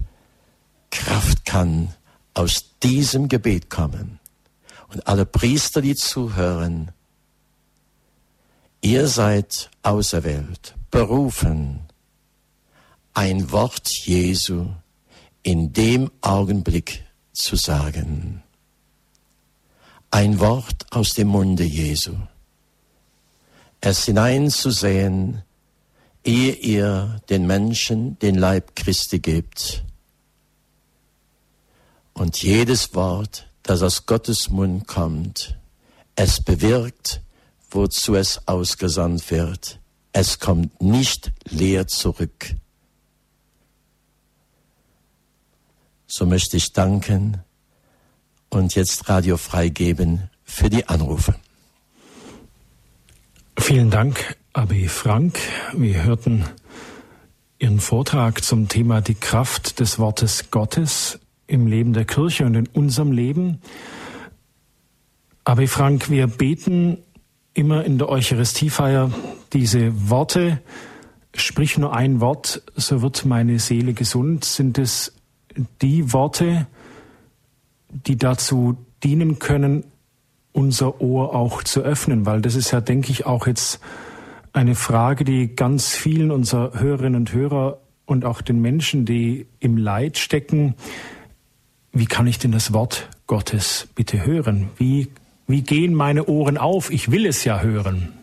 Kraft kann aus diesem Gebet kommen. Und alle Priester, die zuhören, ihr seid auserwählt, berufen, ein Wort Jesu in dem Augenblick zu sagen. Ein Wort aus dem Munde Jesu. Es hineinzusehen, ehe ihr den Menschen den Leib Christi gebt und jedes Wort, das aus Gottes Mund kommt, es bewirkt, wozu es ausgesandt wird. Es kommt nicht leer zurück. So möchte ich danken und jetzt Radio freigeben für die Anrufe. Vielen Dank, Abi Frank. Wir hörten Ihren Vortrag zum Thema die Kraft des Wortes Gottes im Leben der Kirche und in unserem Leben. Aber Frank, wir beten immer in der Eucharistiefeier diese Worte, sprich nur ein Wort, so wird meine Seele gesund. Sind es die Worte, die dazu dienen können, unser Ohr auch zu öffnen? Weil das ist ja, denke ich, auch jetzt eine Frage, die ganz vielen unserer Hörerinnen und Hörer und auch den Menschen, die im Leid stecken, wie kann ich denn das Wort Gottes bitte hören? Wie, wie gehen meine Ohren auf? Ich will es ja hören.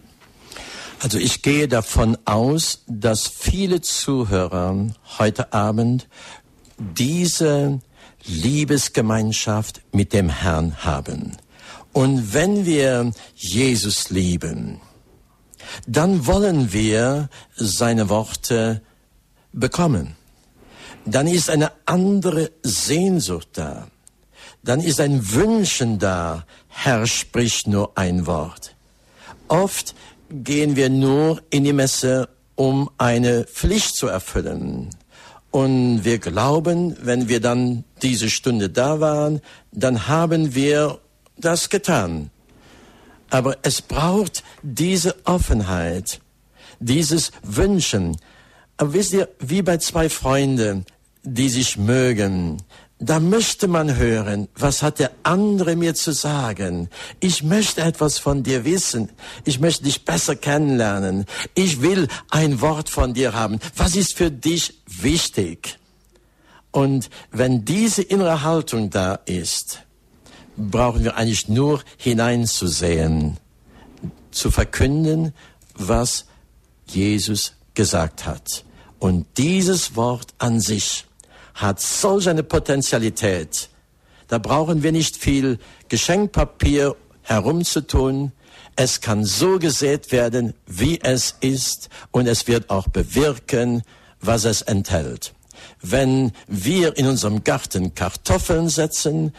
Also ich gehe davon aus, dass viele Zuhörer heute Abend diese Liebesgemeinschaft mit dem Herrn haben. Und wenn wir Jesus lieben, dann wollen wir seine Worte bekommen dann ist eine andere Sehnsucht da. Dann ist ein Wünschen da. Herr, sprich nur ein Wort. Oft gehen wir nur in die Messe, um eine Pflicht zu erfüllen. Und wir glauben, wenn wir dann diese Stunde da waren, dann haben wir das getan. Aber es braucht diese Offenheit, dieses Wünschen. Aber wisst ihr, wie bei zwei Freunden, die sich mögen, da möchte man hören, was hat der andere mir zu sagen. Ich möchte etwas von dir wissen. Ich möchte dich besser kennenlernen. Ich will ein Wort von dir haben. Was ist für dich wichtig? Und wenn diese innere Haltung da ist, brauchen wir eigentlich nur hineinzusehen, zu verkünden, was Jesus gesagt hat. Und dieses Wort an sich hat solch eine Potentialität. Da brauchen wir nicht viel Geschenkpapier herumzutun. Es kann so gesät werden, wie es ist, und es wird auch bewirken, was es enthält. Wenn wir in unserem Garten Kartoffeln setzen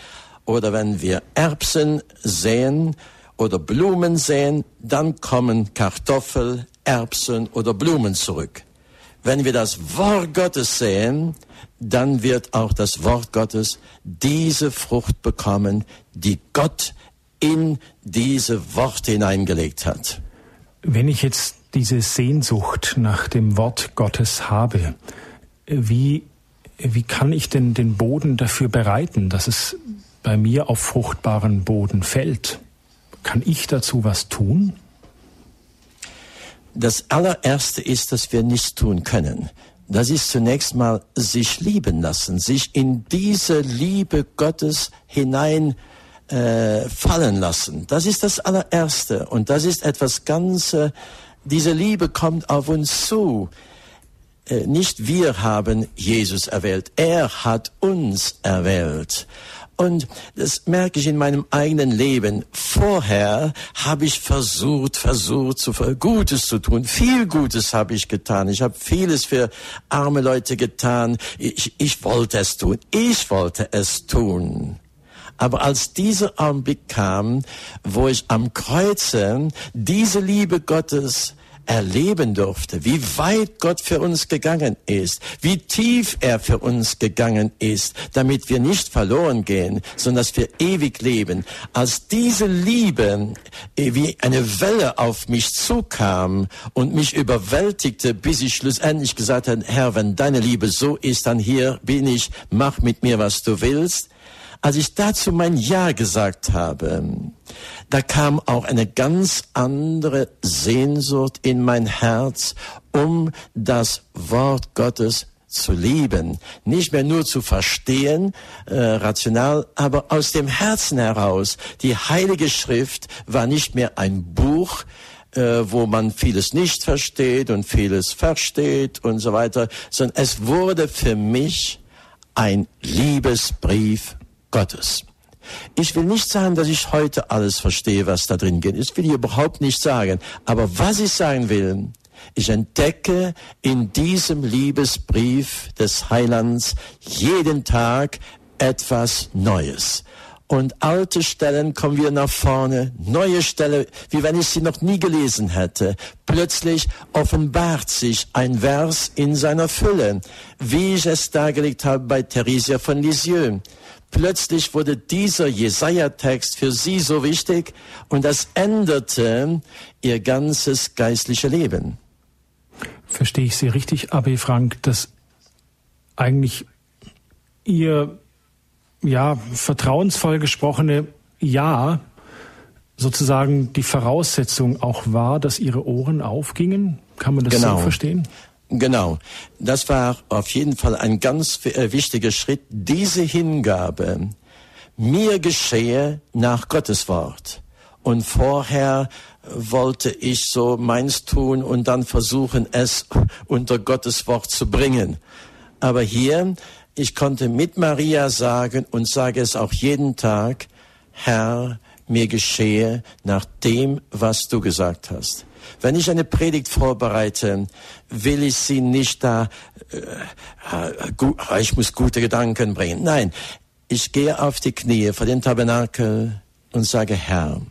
oder wenn wir Erbsen säen oder Blumen säen, dann kommen Kartoffel, Erbsen oder Blumen zurück. Wenn wir das Wort Gottes sehen, dann wird auch das Wort Gottes diese Frucht bekommen, die Gott in diese Worte hineingelegt hat. Wenn ich jetzt diese Sehnsucht nach dem Wort Gottes habe, wie, wie kann ich denn den Boden dafür bereiten, dass es bei mir auf fruchtbaren Boden fällt? Kann ich dazu was tun? Das allererste ist, dass wir nichts tun können. Das ist zunächst mal sich lieben lassen, sich in diese Liebe Gottes hinein äh, fallen lassen. Das ist das allererste und das ist etwas ganz, äh, diese Liebe kommt auf uns zu. Äh, nicht wir haben Jesus erwählt, er hat uns erwählt. Und das merke ich in meinem eigenen Leben. Vorher habe ich versucht, versucht, zu, Gutes zu tun. Viel Gutes habe ich getan. Ich habe vieles für arme Leute getan. Ich, ich wollte es tun. Ich wollte es tun. Aber als dieser Augenblick kam, wo ich am Kreuze diese Liebe Gottes erleben durfte, wie weit Gott für uns gegangen ist, wie tief er für uns gegangen ist, damit wir nicht verloren gehen, sondern dass wir ewig leben. Als diese Liebe äh, wie eine Welle auf mich zukam und mich überwältigte, bis ich schlussendlich gesagt habe, Herr, wenn deine Liebe so ist, dann hier bin ich, mach mit mir, was du willst. Als ich dazu mein Ja gesagt habe, da kam auch eine ganz andere Sehnsucht in mein Herz, um das Wort Gottes zu lieben, nicht mehr nur zu verstehen, äh, rational, aber aus dem Herzen heraus. Die Heilige Schrift war nicht mehr ein Buch, äh, wo man vieles nicht versteht und vieles versteht und so weiter, sondern es wurde für mich ein Liebesbrief Gottes. Ich will nicht sagen, dass ich heute alles verstehe, was da drin geht. Das will ich überhaupt nicht sagen. Aber was ich sagen will, ich entdecke in diesem Liebesbrief des Heilands jeden Tag etwas Neues. Und alte Stellen kommen wieder nach vorne, neue Stellen, wie wenn ich sie noch nie gelesen hätte. Plötzlich offenbart sich ein Vers in seiner Fülle, wie ich es dargelegt habe bei Theresia von Lisieux. Plötzlich wurde dieser Jesaja-Text für sie so wichtig und das änderte ihr ganzes geistliche Leben. Verstehe ich Sie richtig, Abbe Frank, dass eigentlich Ihr ja vertrauensvoll gesprochene Ja sozusagen die Voraussetzung auch war, dass Ihre Ohren aufgingen? Kann man das genau. so verstehen? Genau, das war auf jeden Fall ein ganz äh, wichtiger Schritt. Diese Hingabe, mir geschehe nach Gottes Wort. Und vorher wollte ich so meins tun und dann versuchen, es unter Gottes Wort zu bringen. Aber hier, ich konnte mit Maria sagen und sage es auch jeden Tag, Herr, mir geschehe nach dem, was du gesagt hast. Wenn ich eine Predigt vorbereite, will ich sie nicht da, äh, äh, ich muss gute Gedanken bringen. Nein, ich gehe auf die Knie vor den Tabernakel und sage, Herr,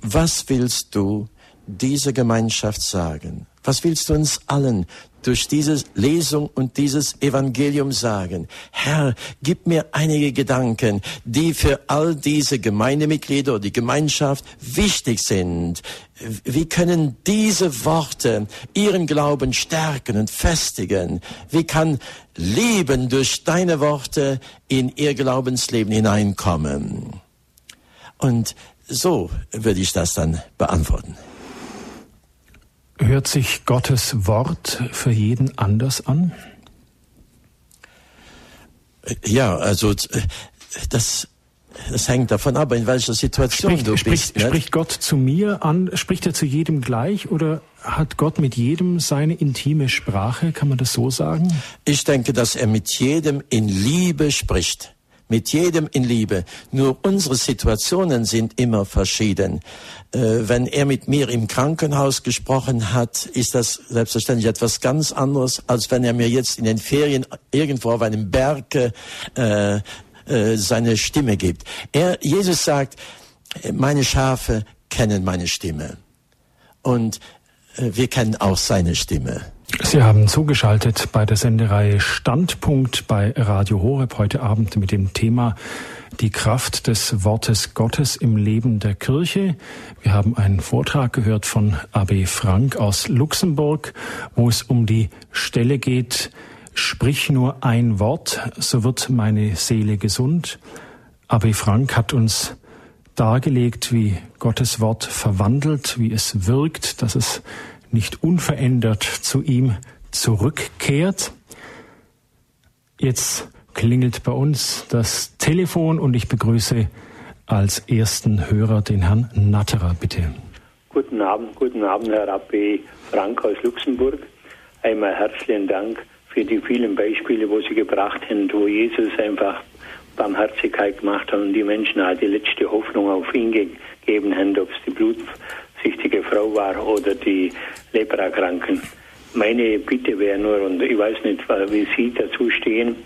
was willst du dieser Gemeinschaft sagen? Was willst du uns allen durch diese Lesung und dieses Evangelium sagen? Herr, gib mir einige Gedanken, die für all diese Gemeindemitglieder oder die Gemeinschaft wichtig sind. Wie können diese Worte ihren Glauben stärken und festigen? Wie kann Leben durch deine Worte in ihr Glaubensleben hineinkommen? Und so würde ich das dann beantworten. Hört sich Gottes Wort für jeden anders an? Ja, also das, das hängt davon ab, in welcher Situation spricht, du spricht, bist. Spricht Gott zu mir an? Spricht er zu jedem gleich oder hat Gott mit jedem seine intime Sprache? Kann man das so sagen? Ich denke, dass er mit jedem in Liebe spricht mit jedem in Liebe. Nur unsere Situationen sind immer verschieden. Äh, wenn er mit mir im Krankenhaus gesprochen hat, ist das selbstverständlich etwas ganz anderes, als wenn er mir jetzt in den Ferien irgendwo auf einem Berg äh, äh, seine Stimme gibt. Er, Jesus sagt, meine Schafe kennen meine Stimme. Und äh, wir kennen auch seine Stimme. Sie haben zugeschaltet bei der Sendereihe Standpunkt bei Radio Horeb heute Abend mit dem Thema die Kraft des Wortes Gottes im Leben der Kirche. Wir haben einen Vortrag gehört von AB Frank aus Luxemburg, wo es um die Stelle geht, sprich nur ein Wort, so wird meine Seele gesund. AB Frank hat uns dargelegt, wie Gottes Wort verwandelt, wie es wirkt, dass es nicht unverändert zu ihm zurückkehrt. Jetzt klingelt bei uns das Telefon und ich begrüße als ersten Hörer den Herrn Natterer, bitte. Guten Abend, guten Abend, Herr Rabbi Frank aus Luxemburg. Einmal herzlichen Dank für die vielen Beispiele, wo Sie gebracht haben, wo Jesus einfach Barmherzigkeit gemacht hat und die Menschen halt die letzte Hoffnung auf ihn gegeben haben, ob es die blutsüchtige Frau war oder die Leprakranken. Meine Bitte wäre nur, und ich weiß nicht, wie Sie dazu stehen,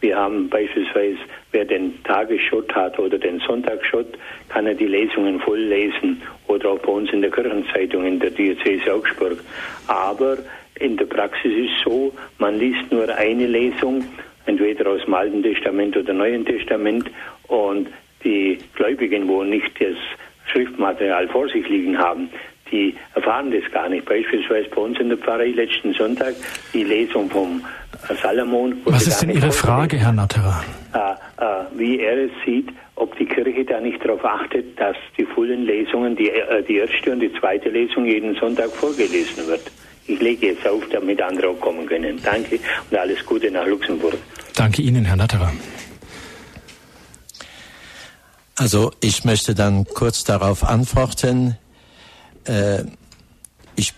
wir haben beispielsweise, wer den Tagesschott hat oder den Sonntagsschott, kann er die Lesungen voll lesen oder auch bei uns in der Kirchenzeitung in der Diözese Augsburg. Aber in der Praxis ist so, man liest nur eine Lesung, entweder aus dem Alten Testament oder Neuen Testament und die Gläubigen, wo nicht das Schriftmaterial vor sich liegen haben, die erfahren das gar nicht. Beispielsweise bei uns in der Pfarrei letzten Sonntag die Lesung vom Salomon. Was ist denn Ihre Frage, Herr Natterer? Äh, äh, wie er es sieht, ob die Kirche da nicht darauf achtet, dass die vollen Lesungen, die, äh, die erste und die zweite Lesung jeden Sonntag vorgelesen wird. Ich lege jetzt auf, damit andere auch kommen können. Danke und alles Gute nach Luxemburg. Danke Ihnen, Herr Natterer. Also ich möchte dann kurz darauf antworten. Äh, ich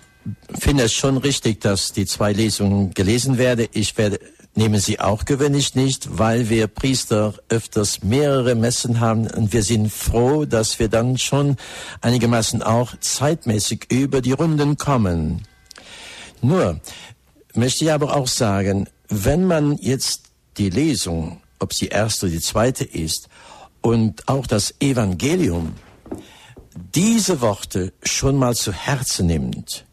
finde es schon richtig, dass die zwei Lesungen gelesen werden. Ich werde, nehme sie auch gewöhnlich nicht, weil wir Priester öfters mehrere Messen haben und wir sind froh, dass wir dann schon einigermaßen auch zeitmäßig über die Runden kommen. Nur möchte ich aber auch sagen, wenn man jetzt die Lesung, ob sie erste oder die zweite ist, und auch das Evangelium diese Worte schon mal zu Herzen nimmt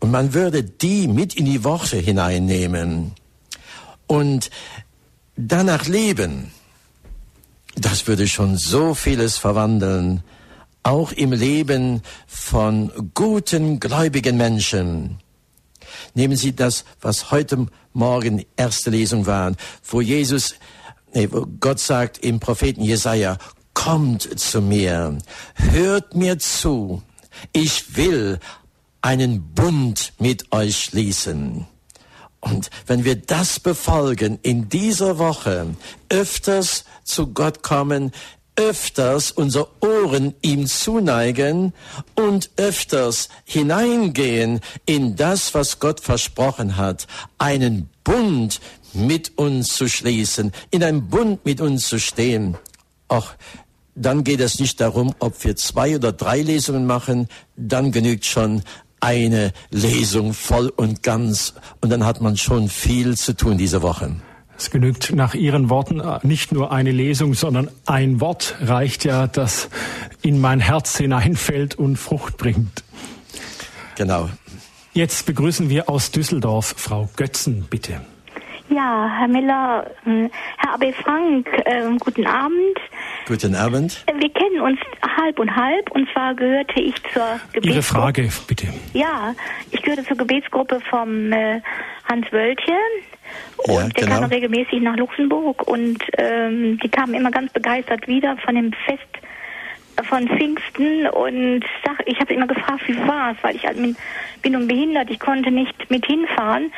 und man würde die mit in die Worte hineinnehmen und danach leben, das würde schon so vieles verwandeln, auch im Leben von guten, gläubigen Menschen. Nehmen Sie das, was heute Morgen erste Lesung war, wo Jesus, nee, Gott sagt im Propheten Jesaja, kommt zu mir, hört mir zu, ich will einen Bund mit euch schließen. Und wenn wir das befolgen, in dieser Woche öfters zu Gott kommen, öfters unsere Ohren ihm zuneigen und öfters hineingehen in das, was Gott versprochen hat, einen Bund mit uns zu schließen, in einem Bund mit uns zu stehen. Auch dann geht es nicht darum, ob wir zwei oder drei Lesungen machen, dann genügt schon eine Lesung voll und ganz und dann hat man schon viel zu tun diese Woche. Es genügt nach Ihren Worten äh, nicht nur eine Lesung, sondern ein Wort reicht ja, das in mein Herz hineinfällt und Frucht bringt. Genau. Jetzt begrüßen wir aus Düsseldorf Frau Götzen, bitte. Ja, Herr Miller, äh, Herr AB Frank, äh, guten Abend. Guten Abend. Wir kennen uns halb und halb und zwar gehörte ich zur Gebetsgruppe. Ihre Frage, bitte. Ja, ich gehörte zur Gebetsgruppe vom äh, Hans Wöltje und ja, der genau. kam regelmäßig nach Luxemburg und ähm, die kamen immer ganz begeistert wieder von dem Fest von Pfingsten und sag, ich habe immer gefragt, wie war es, weil ich halt bin, nun behindert, ich konnte nicht mit hinfahren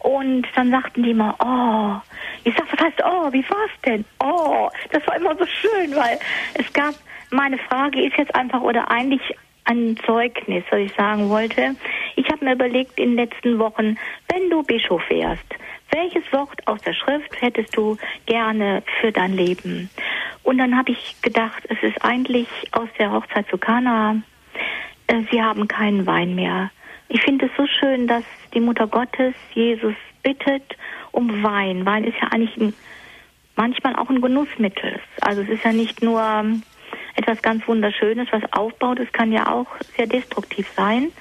und dann sagten die immer, oh, ich sag, was heißt, oh, wie war's denn? Oh, das war immer so schön, weil es gab, meine Frage ist jetzt einfach oder eigentlich ein Zeugnis, was ich sagen wollte. Ich habe mir überlegt in den letzten Wochen, wenn du Bischof wärst, welches Wort aus der Schrift hättest du gerne für dein Leben? Und dann habe ich gedacht, es ist eigentlich aus der Hochzeit zu Kana. Äh, sie haben keinen Wein mehr. Ich finde es so schön, dass die Mutter Gottes Jesus bittet um Wein. Wein ist ja eigentlich ein, manchmal auch ein Genussmittel. Also es ist ja nicht nur etwas ganz Wunderschönes, was aufbaut. Es kann ja auch sehr destruktiv sein.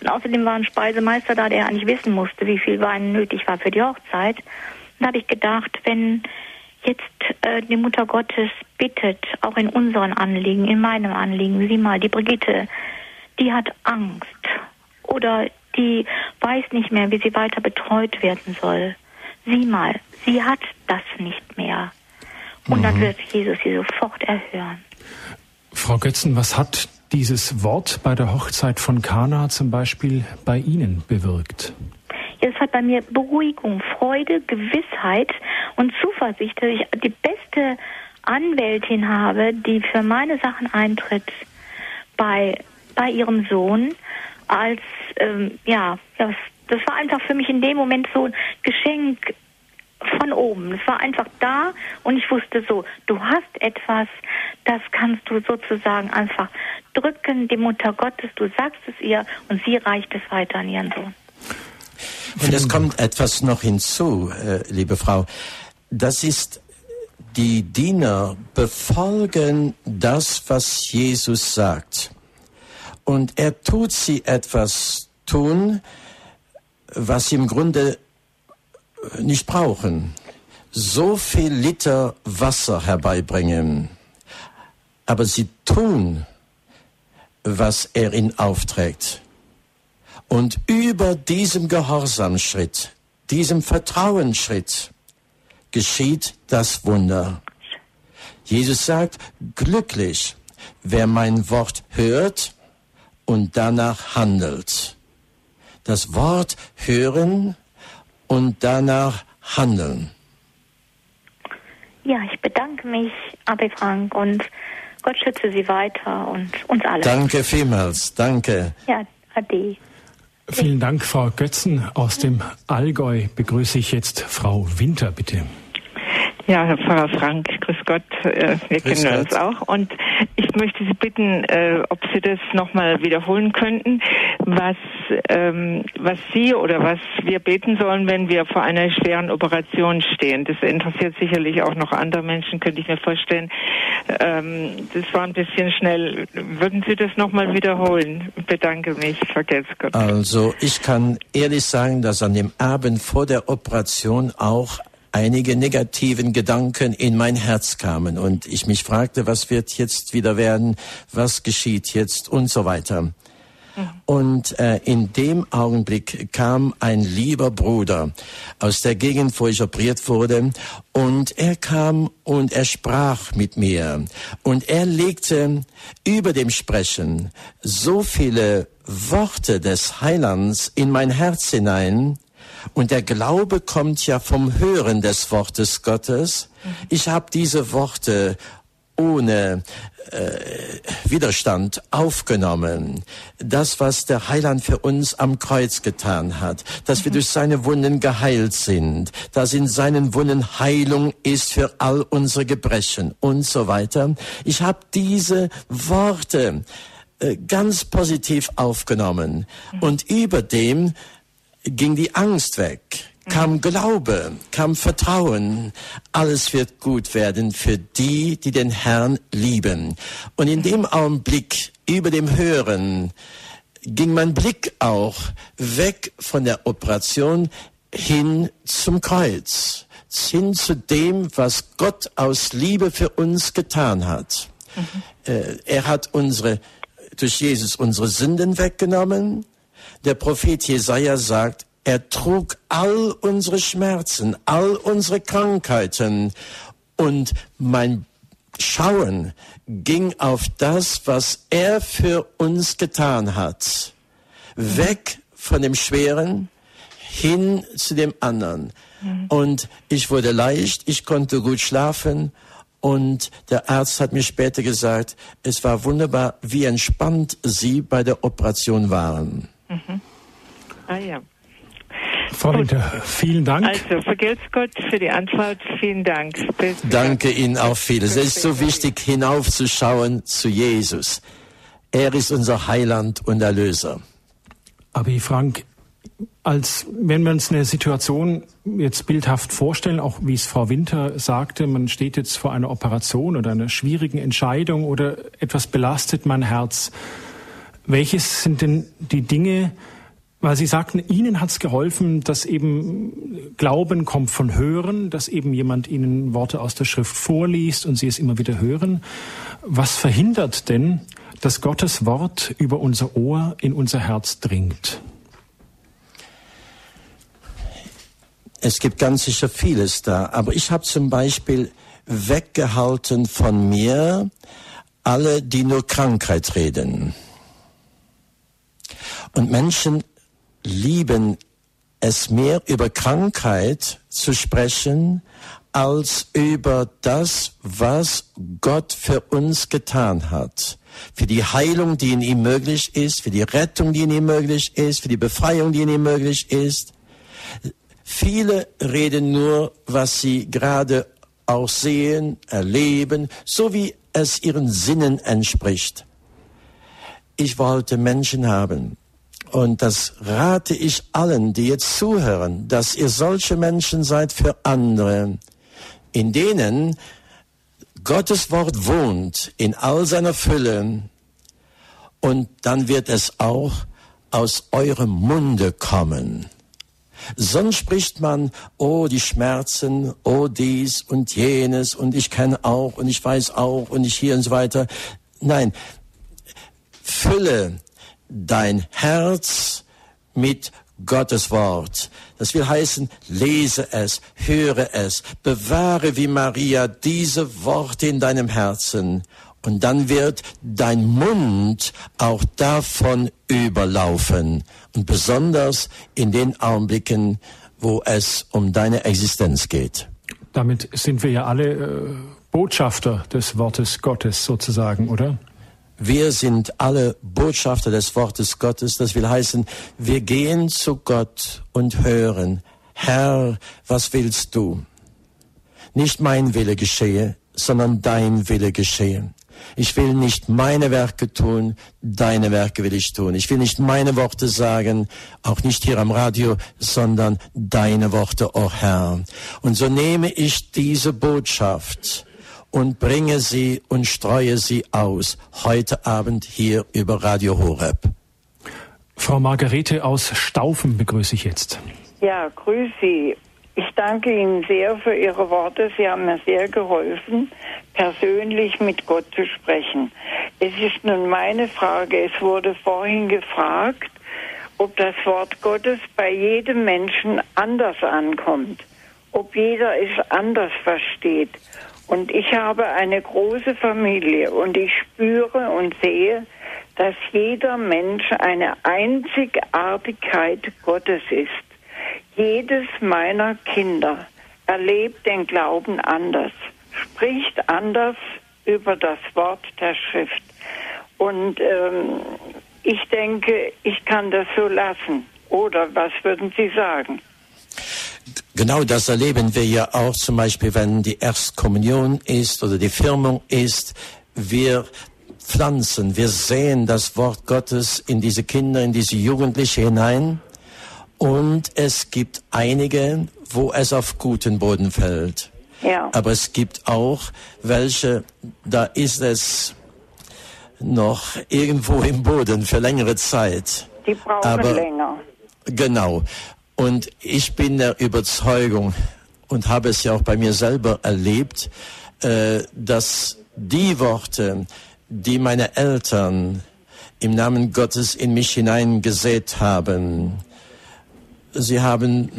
Und außerdem war ein Speisemeister da, der eigentlich wissen musste, wie viel Wein nötig war für die Hochzeit. Und da habe ich gedacht, wenn jetzt äh, die Mutter Gottes bittet, auch in unseren Anliegen, in meinem Anliegen, sieh mal, die Brigitte, die hat Angst oder die weiß nicht mehr, wie sie weiter betreut werden soll. Sieh mal, sie hat das nicht mehr. Und mhm. dann wird Jesus sie sofort erhören. Frau Götzen, was hat dieses Wort bei der Hochzeit von Kana zum Beispiel bei Ihnen bewirkt? Es hat bei mir Beruhigung, Freude, Gewissheit und Zuversicht, dass ich die beste Anwältin habe, die für meine Sachen eintritt bei, bei ihrem Sohn als, ähm, ja, das, das war einfach für mich in dem Moment so ein Geschenk von oben. Es war einfach da und ich wusste so, du hast etwas, das kannst du sozusagen einfach drücken, die Mutter Gottes, du sagst es ihr und sie reicht es weiter an ihren Sohn. Und es kommt etwas noch hinzu, äh, liebe Frau. Das ist, die Diener befolgen das, was Jesus sagt. Und er tut sie etwas tun, was im Grunde nicht brauchen. So viel Liter Wasser herbeibringen. Aber sie tun, was er ihnen aufträgt. Und über diesem Gehorsamschritt, diesem Vertrauensschritt, geschieht das Wunder. Jesus sagt, glücklich, wer mein Wort hört und danach handelt. Das Wort hören und danach handeln. Ja, ich bedanke mich, Abi Frank, und Gott schütze Sie weiter und uns alle. Danke vielmals, danke. Ja, ade. Vielen Dank, Frau Götzen. Aus dem Allgäu begrüße ich jetzt Frau Winter, bitte. Ja, Herr Pfarrer Frank, grüß Gott, äh, wir grüß kennen Gott. uns auch. Und ich möchte Sie bitten, äh, ob Sie das nochmal wiederholen könnten, was, ähm, was Sie oder was wir beten sollen, wenn wir vor einer schweren Operation stehen. Das interessiert sicherlich auch noch andere Menschen, könnte ich mir vorstellen. Ähm, das war ein bisschen schnell. Würden Sie das nochmal wiederholen? Bedanke mich, vergesst Gott. Also, ich kann ehrlich sagen, dass an dem Abend vor der Operation auch einige negativen Gedanken in mein Herz kamen und ich mich fragte, was wird jetzt wieder werden, was geschieht jetzt und so weiter. Und äh, in dem Augenblick kam ein lieber Bruder aus der Gegend, wo ich operiert wurde, und er kam und er sprach mit mir. Und er legte über dem Sprechen so viele Worte des Heilands in mein Herz hinein, und der Glaube kommt ja vom Hören des Wortes Gottes. Ich habe diese Worte ohne äh, Widerstand aufgenommen. Das, was der Heiland für uns am Kreuz getan hat, dass wir durch seine Wunden geheilt sind, dass in seinen Wunden Heilung ist für all unsere Gebrechen und so weiter. Ich habe diese Worte äh, ganz positiv aufgenommen und über dem ging die Angst weg, kam Glaube, kam Vertrauen. Alles wird gut werden für die, die den Herrn lieben. Und in dem Augenblick über dem Hören ging mein Blick auch weg von der Operation hin zum Kreuz, hin zu dem, was Gott aus Liebe für uns getan hat. Mhm. Äh, er hat unsere, durch Jesus unsere Sünden weggenommen. Der Prophet Jesaja sagt, er trug all unsere Schmerzen, all unsere Krankheiten und mein Schauen ging auf das, was er für uns getan hat. Weg von dem Schweren hin zu dem anderen. Mhm. Und ich wurde leicht, ich konnte gut schlafen und der Arzt hat mir später gesagt, es war wunderbar, wie entspannt Sie bei der Operation waren. Mhm. Ah ja. Frau Winter, vielen Dank. Also, vergelt's Gott für die Antwort. Vielen Dank. Bis Danke Ihnen auch vieles. Es ist so wichtig, hinaufzuschauen zu Jesus. Er ist unser Heiland und Erlöser. Aber Frank, als wenn wir uns eine Situation jetzt bildhaft vorstellen, auch wie es Frau Winter sagte, man steht jetzt vor einer Operation oder einer schwierigen Entscheidung oder etwas belastet mein Herz. Welches sind denn die Dinge, weil Sie sagten, Ihnen hat es geholfen, dass eben Glauben kommt von Hören, dass eben jemand Ihnen Worte aus der Schrift vorliest und Sie es immer wieder hören. Was verhindert denn, dass Gottes Wort über unser Ohr in unser Herz dringt? Es gibt ganz sicher vieles da, aber ich habe zum Beispiel weggehalten von mir alle, die nur Krankheit reden. Und Menschen lieben es mehr über Krankheit zu sprechen, als über das, was Gott für uns getan hat. Für die Heilung, die in ihm möglich ist, für die Rettung, die in ihm möglich ist, für die Befreiung, die in ihm möglich ist. Viele reden nur, was sie gerade auch sehen, erleben, so wie es ihren Sinnen entspricht. Ich wollte Menschen haben. Und das rate ich allen, die jetzt zuhören, dass ihr solche Menschen seid für andere, in denen Gottes Wort wohnt in all seiner Fülle. Und dann wird es auch aus eurem Munde kommen. Sonst spricht man, oh, die Schmerzen, oh, dies und jenes und ich kenne auch und ich weiß auch und ich hier und so weiter. Nein, fülle dein Herz mit Gottes Wort. Das will heißen, lese es, höre es, bewahre wie Maria diese Worte in deinem Herzen und dann wird dein Mund auch davon überlaufen. Und besonders in den Augenblicken, wo es um deine Existenz geht. Damit sind wir ja alle äh, Botschafter des Wortes Gottes sozusagen, oder? Wir sind alle Botschafter des Wortes Gottes. Das will heißen, wir gehen zu Gott und hören, Herr, was willst du? Nicht mein Wille geschehe, sondern dein Wille geschehe. Ich will nicht meine Werke tun, deine Werke will ich tun. Ich will nicht meine Worte sagen, auch nicht hier am Radio, sondern deine Worte, o oh Herr. Und so nehme ich diese Botschaft und bringe sie und streue sie aus heute Abend hier über Radio Horeb. Frau Margarete aus Staufen begrüße ich jetzt. Ja, grüße Sie. Ich danke Ihnen sehr für Ihre Worte. Sie haben mir sehr geholfen, persönlich mit Gott zu sprechen. Es ist nun meine Frage, es wurde vorhin gefragt, ob das Wort Gottes bei jedem Menschen anders ankommt, ob jeder es anders versteht. Und ich habe eine große Familie und ich spüre und sehe, dass jeder Mensch eine Einzigartigkeit Gottes ist. Jedes meiner Kinder erlebt den Glauben anders, spricht anders über das Wort der Schrift. Und ähm, ich denke, ich kann das so lassen. Oder was würden Sie sagen? Genau das erleben wir ja auch zum Beispiel, wenn die Erstkommunion ist oder die Firmung ist. Wir pflanzen, wir sehen das Wort Gottes in diese Kinder, in diese Jugendliche hinein. Und es gibt einige, wo es auf guten Boden fällt. Ja. Aber es gibt auch welche, da ist es noch irgendwo im Boden für längere Zeit. Die brauchen Aber, länger. Genau. Und ich bin der Überzeugung und habe es ja auch bei mir selber erlebt, äh, dass die Worte, die meine Eltern im Namen Gottes in mich hineingesät haben, sie haben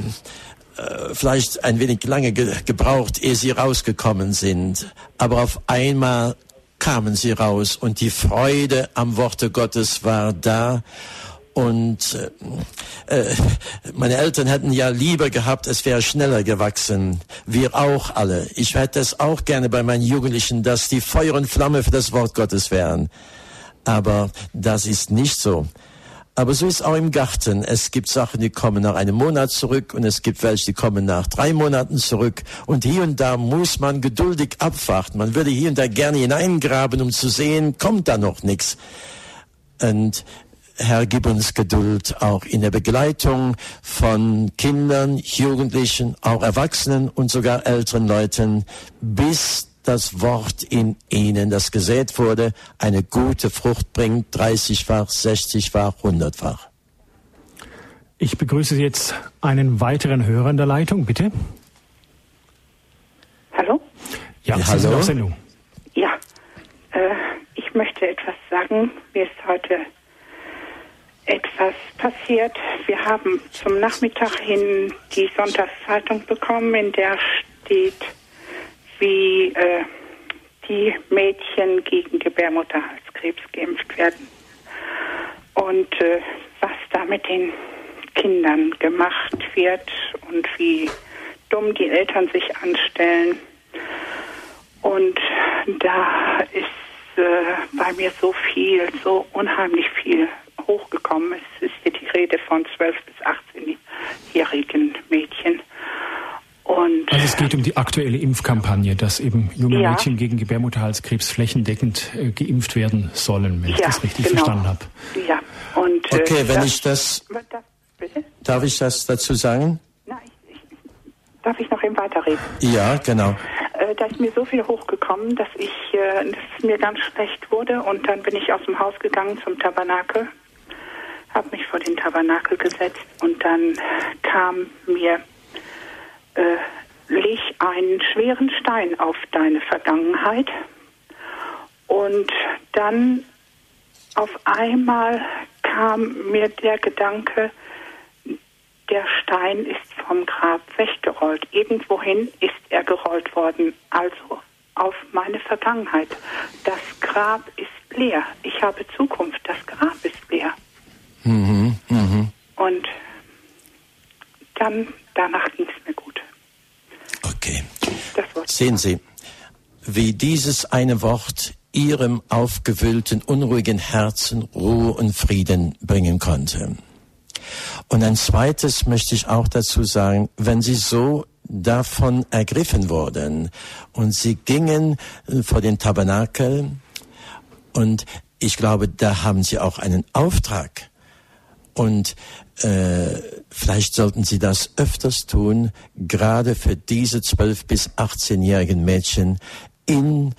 äh, vielleicht ein wenig lange ge gebraucht, ehe sie rausgekommen sind, aber auf einmal kamen sie raus und die Freude am Worte Gottes war da und äh, äh, meine Eltern hätten ja lieber gehabt, es wäre schneller gewachsen. Wir auch alle. Ich hätte es auch gerne bei meinen Jugendlichen, dass die Feuer und Flamme für das Wort Gottes wären. Aber das ist nicht so. Aber so ist auch im Garten. Es gibt Sachen, die kommen nach einem Monat zurück und es gibt welche, die kommen nach drei Monaten zurück. Und hier und da muss man geduldig abwarten. Man würde hier und da gerne hineingraben, um zu sehen, kommt da noch nichts. Und Herr, gib uns Geduld auch in der Begleitung von Kindern, Jugendlichen, auch Erwachsenen und sogar älteren Leuten, bis das Wort in ihnen, das gesät wurde, eine gute Frucht bringt, 30-fach, 60-fach, 100-fach. Ich begrüße jetzt einen weiteren Hörer in der Leitung, bitte. Hallo? Ja, ja hallo. Sendung. Ja, äh, ich möchte etwas sagen. Mir ist heute etwas passiert. Wir haben zum Nachmittag hin die Sonntagszeitung bekommen, in der steht, wie äh, die Mädchen gegen Gebärmutterhalskrebs geimpft werden. Und äh, was da mit den Kindern gemacht wird und wie dumm die Eltern sich anstellen. Und da ist äh, bei mir so viel, so unheimlich viel hochgekommen. Es ist hier die Rede von 12- bis 18-jährigen Mädchen. Und also es geht um die aktuelle Impfkampagne, dass eben junge ja. Mädchen gegen Gebärmutterhalskrebs flächendeckend äh, geimpft werden sollen, wenn ja, ich das richtig genau. verstanden habe. Ja. Und, äh, okay, wenn das, ich das, das bitte? Darf ich das dazu sagen? Nein, ich, darf ich noch eben weiterreden? Ja, genau. Äh, da ist mir so viel hochgekommen, dass ich, äh, dass es mir ganz schlecht wurde und dann bin ich aus dem Haus gegangen zum Tabernakel, habe mich vor den Tabernakel gesetzt und dann kam mir äh, leg einen schweren Stein auf deine Vergangenheit. Und dann auf einmal kam mir der Gedanke, der Stein ist vom Grab weggerollt. Irgendwohin ist er gerollt worden, also auf meine Vergangenheit. Das Grab ist leer. Ich habe Zukunft. Das Grab ist leer. Mhm, mh. Und dann, danach ging es mir gut. Okay. Sehen Sie, wie dieses eine Wort Ihrem aufgewühlten, unruhigen Herzen Ruhe und Frieden bringen konnte. Und ein zweites möchte ich auch dazu sagen, wenn Sie so davon ergriffen wurden und Sie gingen vor den Tabernakel und ich glaube, da haben Sie auch einen Auftrag. Und äh, vielleicht sollten Sie das öfters tun, gerade für diese 12 bis 18-jährigen Mädchen in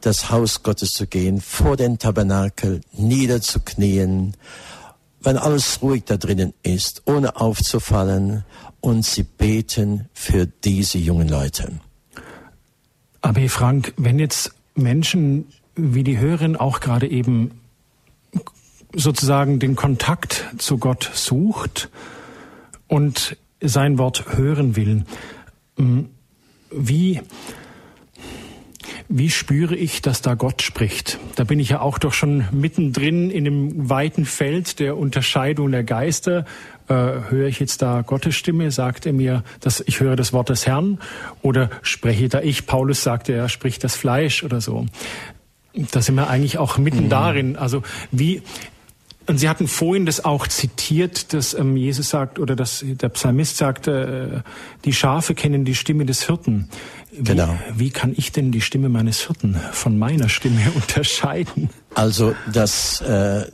das Haus Gottes zu gehen, vor den Tabernakel niederzuknien, wenn alles ruhig da drinnen ist, ohne aufzufallen, und sie beten für diese jungen Leute. Aber Frank, wenn jetzt Menschen wie die Hörerin auch gerade eben sozusagen den Kontakt zu Gott sucht und sein Wort hören will. Mm, wie, wie spüre ich, dass da Gott spricht? Da bin ich ja auch doch schon mittendrin in dem weiten Feld der Unterscheidung der Geister. Äh, höre ich jetzt da Gottes Stimme? Sagt er mir, dass ich höre das Wort des Herrn? Oder spreche da ich? Paulus sagte, er spricht das Fleisch oder so. Da sind wir eigentlich auch mitten mhm. darin. Also wie, und Sie hatten vorhin das auch zitiert, dass ähm, Jesus sagt oder dass der Psalmist sagt, äh, die Schafe kennen die Stimme des Hirten. Wie, genau. Wie kann ich denn die Stimme meines Hirten von meiner Stimme unterscheiden? Also das äh,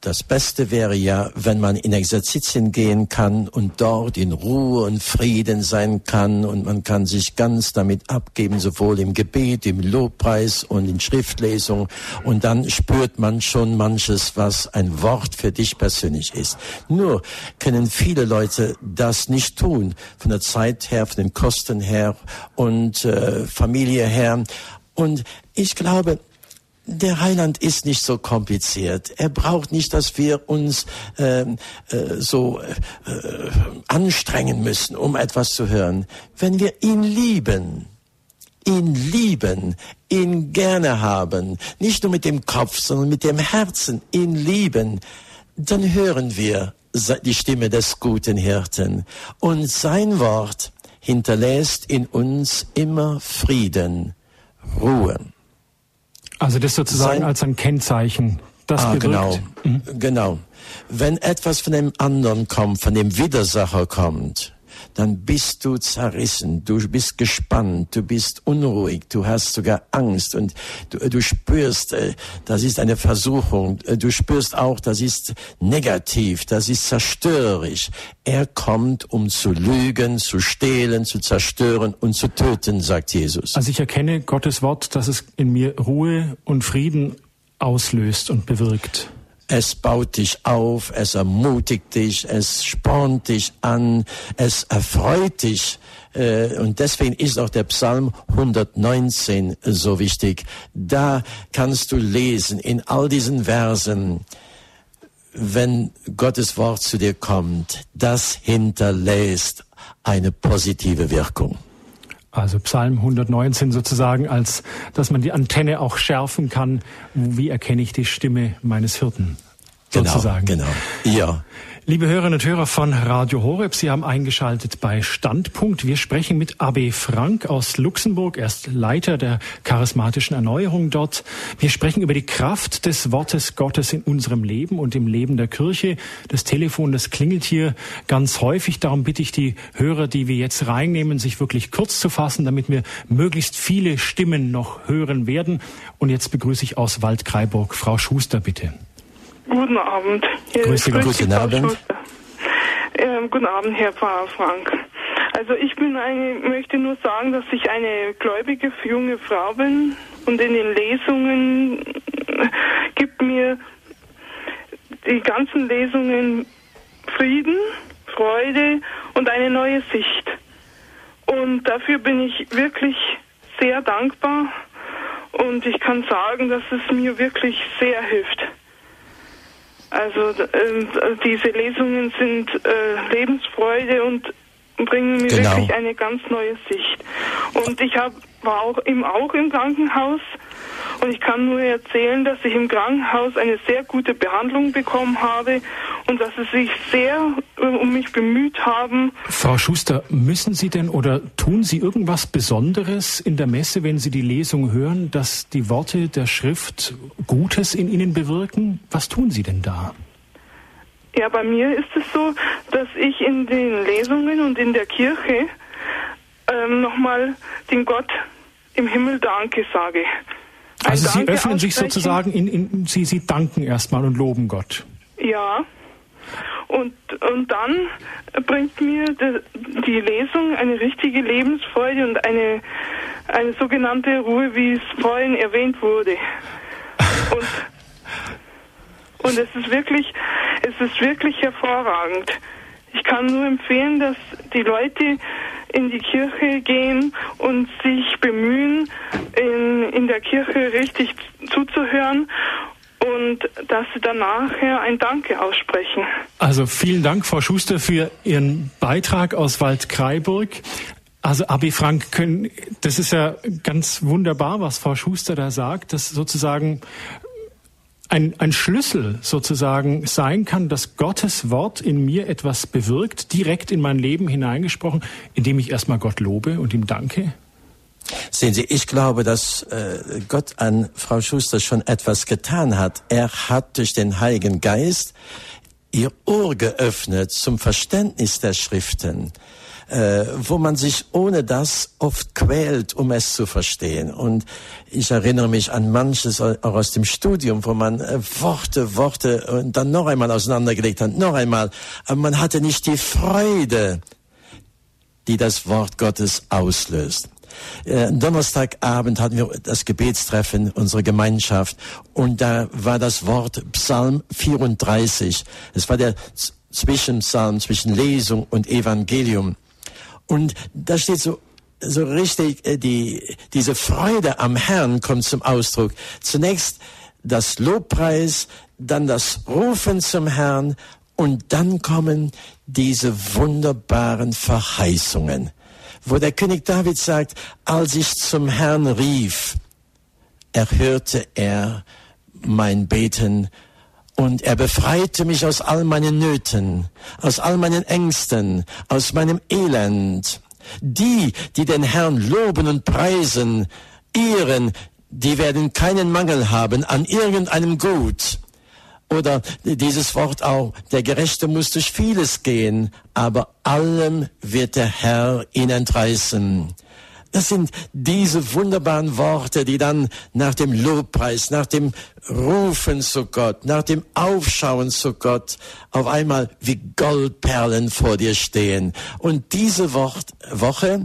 das Beste wäre ja, wenn man in Exerzitien gehen kann und dort in Ruhe und Frieden sein kann und man kann sich ganz damit abgeben, sowohl im Gebet, im Lobpreis und in Schriftlesung und dann spürt man schon manches, was ein Wort für dich persönlich ist. Nur können viele Leute das nicht tun, von der Zeit her, von den Kosten her und äh, Familie her. Und ich glaube, der Heiland ist nicht so kompliziert. Er braucht nicht, dass wir uns äh, äh, so äh, anstrengen müssen, um etwas zu hören. Wenn wir ihn lieben, ihn lieben, ihn gerne haben, nicht nur mit dem Kopf, sondern mit dem Herzen ihn lieben, dann hören wir die Stimme des guten Hirten. Und sein Wort hinterlässt in uns immer Frieden, Ruhe. Also das sozusagen Sein, als ein Kennzeichen. Das ah, genau, mhm. genau. Wenn etwas von dem anderen kommt, von dem Widersacher kommt, dann bist du zerrissen, du bist gespannt, du bist unruhig, du hast sogar Angst und du, du spürst, äh, das ist eine Versuchung, du spürst auch, das ist negativ, das ist zerstörerisch. Er kommt, um zu lügen, zu stehlen, zu zerstören und zu töten, sagt Jesus. Also ich erkenne Gottes Wort, dass es in mir Ruhe und Frieden auslöst und bewirkt. Es baut dich auf, es ermutigt dich, es spornt dich an, es erfreut dich. Äh, und deswegen ist auch der Psalm 119 so wichtig. Da kannst du lesen in all diesen Versen, wenn Gottes Wort zu dir kommt, das hinterlässt eine positive Wirkung. Also Psalm 119 sozusagen, als dass man die Antenne auch schärfen kann. Wie erkenne ich die Stimme meines Hirten? Genau, sozusagen. Genau, ja. Liebe Hörerinnen und Hörer von Radio Horeb, Sie haben eingeschaltet bei Standpunkt. Wir sprechen mit AB Frank aus Luxemburg. Er ist Leiter der charismatischen Erneuerung dort. Wir sprechen über die Kraft des Wortes Gottes in unserem Leben und im Leben der Kirche. Das Telefon, das klingelt hier ganz häufig. Darum bitte ich die Hörer, die wir jetzt reinnehmen, sich wirklich kurz zu fassen, damit wir möglichst viele Stimmen noch hören werden. Und jetzt begrüße ich aus Waldkraiburg Frau Schuster, bitte. Guten Abend. Hier Grüße, Grüße guten Abend. Ähm, guten Abend, Herr Pfarrer Frank. Also ich bin eine, möchte nur sagen, dass ich eine gläubige junge Frau bin und in den Lesungen gibt mir die ganzen Lesungen Frieden, Freude und eine neue Sicht. Und dafür bin ich wirklich sehr dankbar und ich kann sagen, dass es mir wirklich sehr hilft. Also äh, diese Lesungen sind äh, Lebensfreude und bringen mir genau. wirklich eine ganz neue Sicht. Und ich hab, war auch im, auch im Krankenhaus und ich kann nur erzählen, dass ich im Krankenhaus eine sehr gute Behandlung bekommen habe und dass sie sich sehr äh, um mich bemüht haben. Frau Schuster, müssen Sie denn oder tun Sie irgendwas Besonderes in der Messe, wenn Sie die Lesung hören, dass die Worte der Schrift Gutes in Ihnen bewirken? Was tun Sie denn da? Ja, bei mir ist es so, dass ich in den Lesungen und in der Kirche ähm, nochmal den Gott im Himmel Danke sage. Ein also Sie öffnen sich sozusagen, in, in, Sie, Sie danken erstmal und loben Gott. Ja. Und, und dann bringt mir die, die Lesung eine richtige Lebensfreude und eine, eine sogenannte Ruhe, wie es vorhin erwähnt wurde. Und, und es ist wirklich, es ist wirklich hervorragend. Ich kann nur empfehlen, dass die Leute in die Kirche gehen und sich bemühen, in, in der Kirche richtig zuzuhören und dass sie dann nachher ein Danke aussprechen. Also vielen Dank, Frau Schuster, für Ihren Beitrag aus Waldkraiburg. Also Abi Frank, können, das ist ja ganz wunderbar, was Frau Schuster da sagt, dass sozusagen ein, ein Schlüssel sozusagen sein kann, dass Gottes Wort in mir etwas bewirkt, direkt in mein Leben hineingesprochen, indem ich erstmal Gott lobe und ihm danke? Sehen Sie, ich glaube, dass äh, Gott an Frau Schuster schon etwas getan hat. Er hat durch den Heiligen Geist ihr Ohr geöffnet zum Verständnis der Schriften äh, wo man sich ohne das oft quält, um es zu verstehen. Und ich erinnere mich an manches auch aus dem Studium, wo man äh, Worte, Worte und dann noch einmal auseinandergelegt hat, noch einmal. Aber man hatte nicht die Freude, die das Wort Gottes auslöst. Äh, Donnerstagabend hatten wir das Gebetstreffen, unsere Gemeinschaft, und da war das Wort Psalm 34. Es war der Zwischenpsalm zwischen Lesung und Evangelium. Und da steht so, so richtig, äh, die, diese Freude am Herrn kommt zum Ausdruck. Zunächst das Lobpreis, dann das Rufen zum Herrn und dann kommen diese wunderbaren Verheißungen, wo der König David sagt, als ich zum Herrn rief, erhörte er mein Beten und er befreite mich aus all meinen Nöten, aus all meinen Ängsten, aus meinem Elend. Die, die den Herrn loben und preisen, ihren, die werden keinen Mangel haben an irgendeinem Gut. Oder dieses Wort auch, der Gerechte muss durch vieles gehen, aber allem wird der Herr ihn entreißen. Das sind diese wunderbaren Worte, die dann nach dem Lobpreis, nach dem Rufen zu Gott, nach dem Aufschauen zu Gott auf einmal wie Goldperlen vor dir stehen. Und diese Woche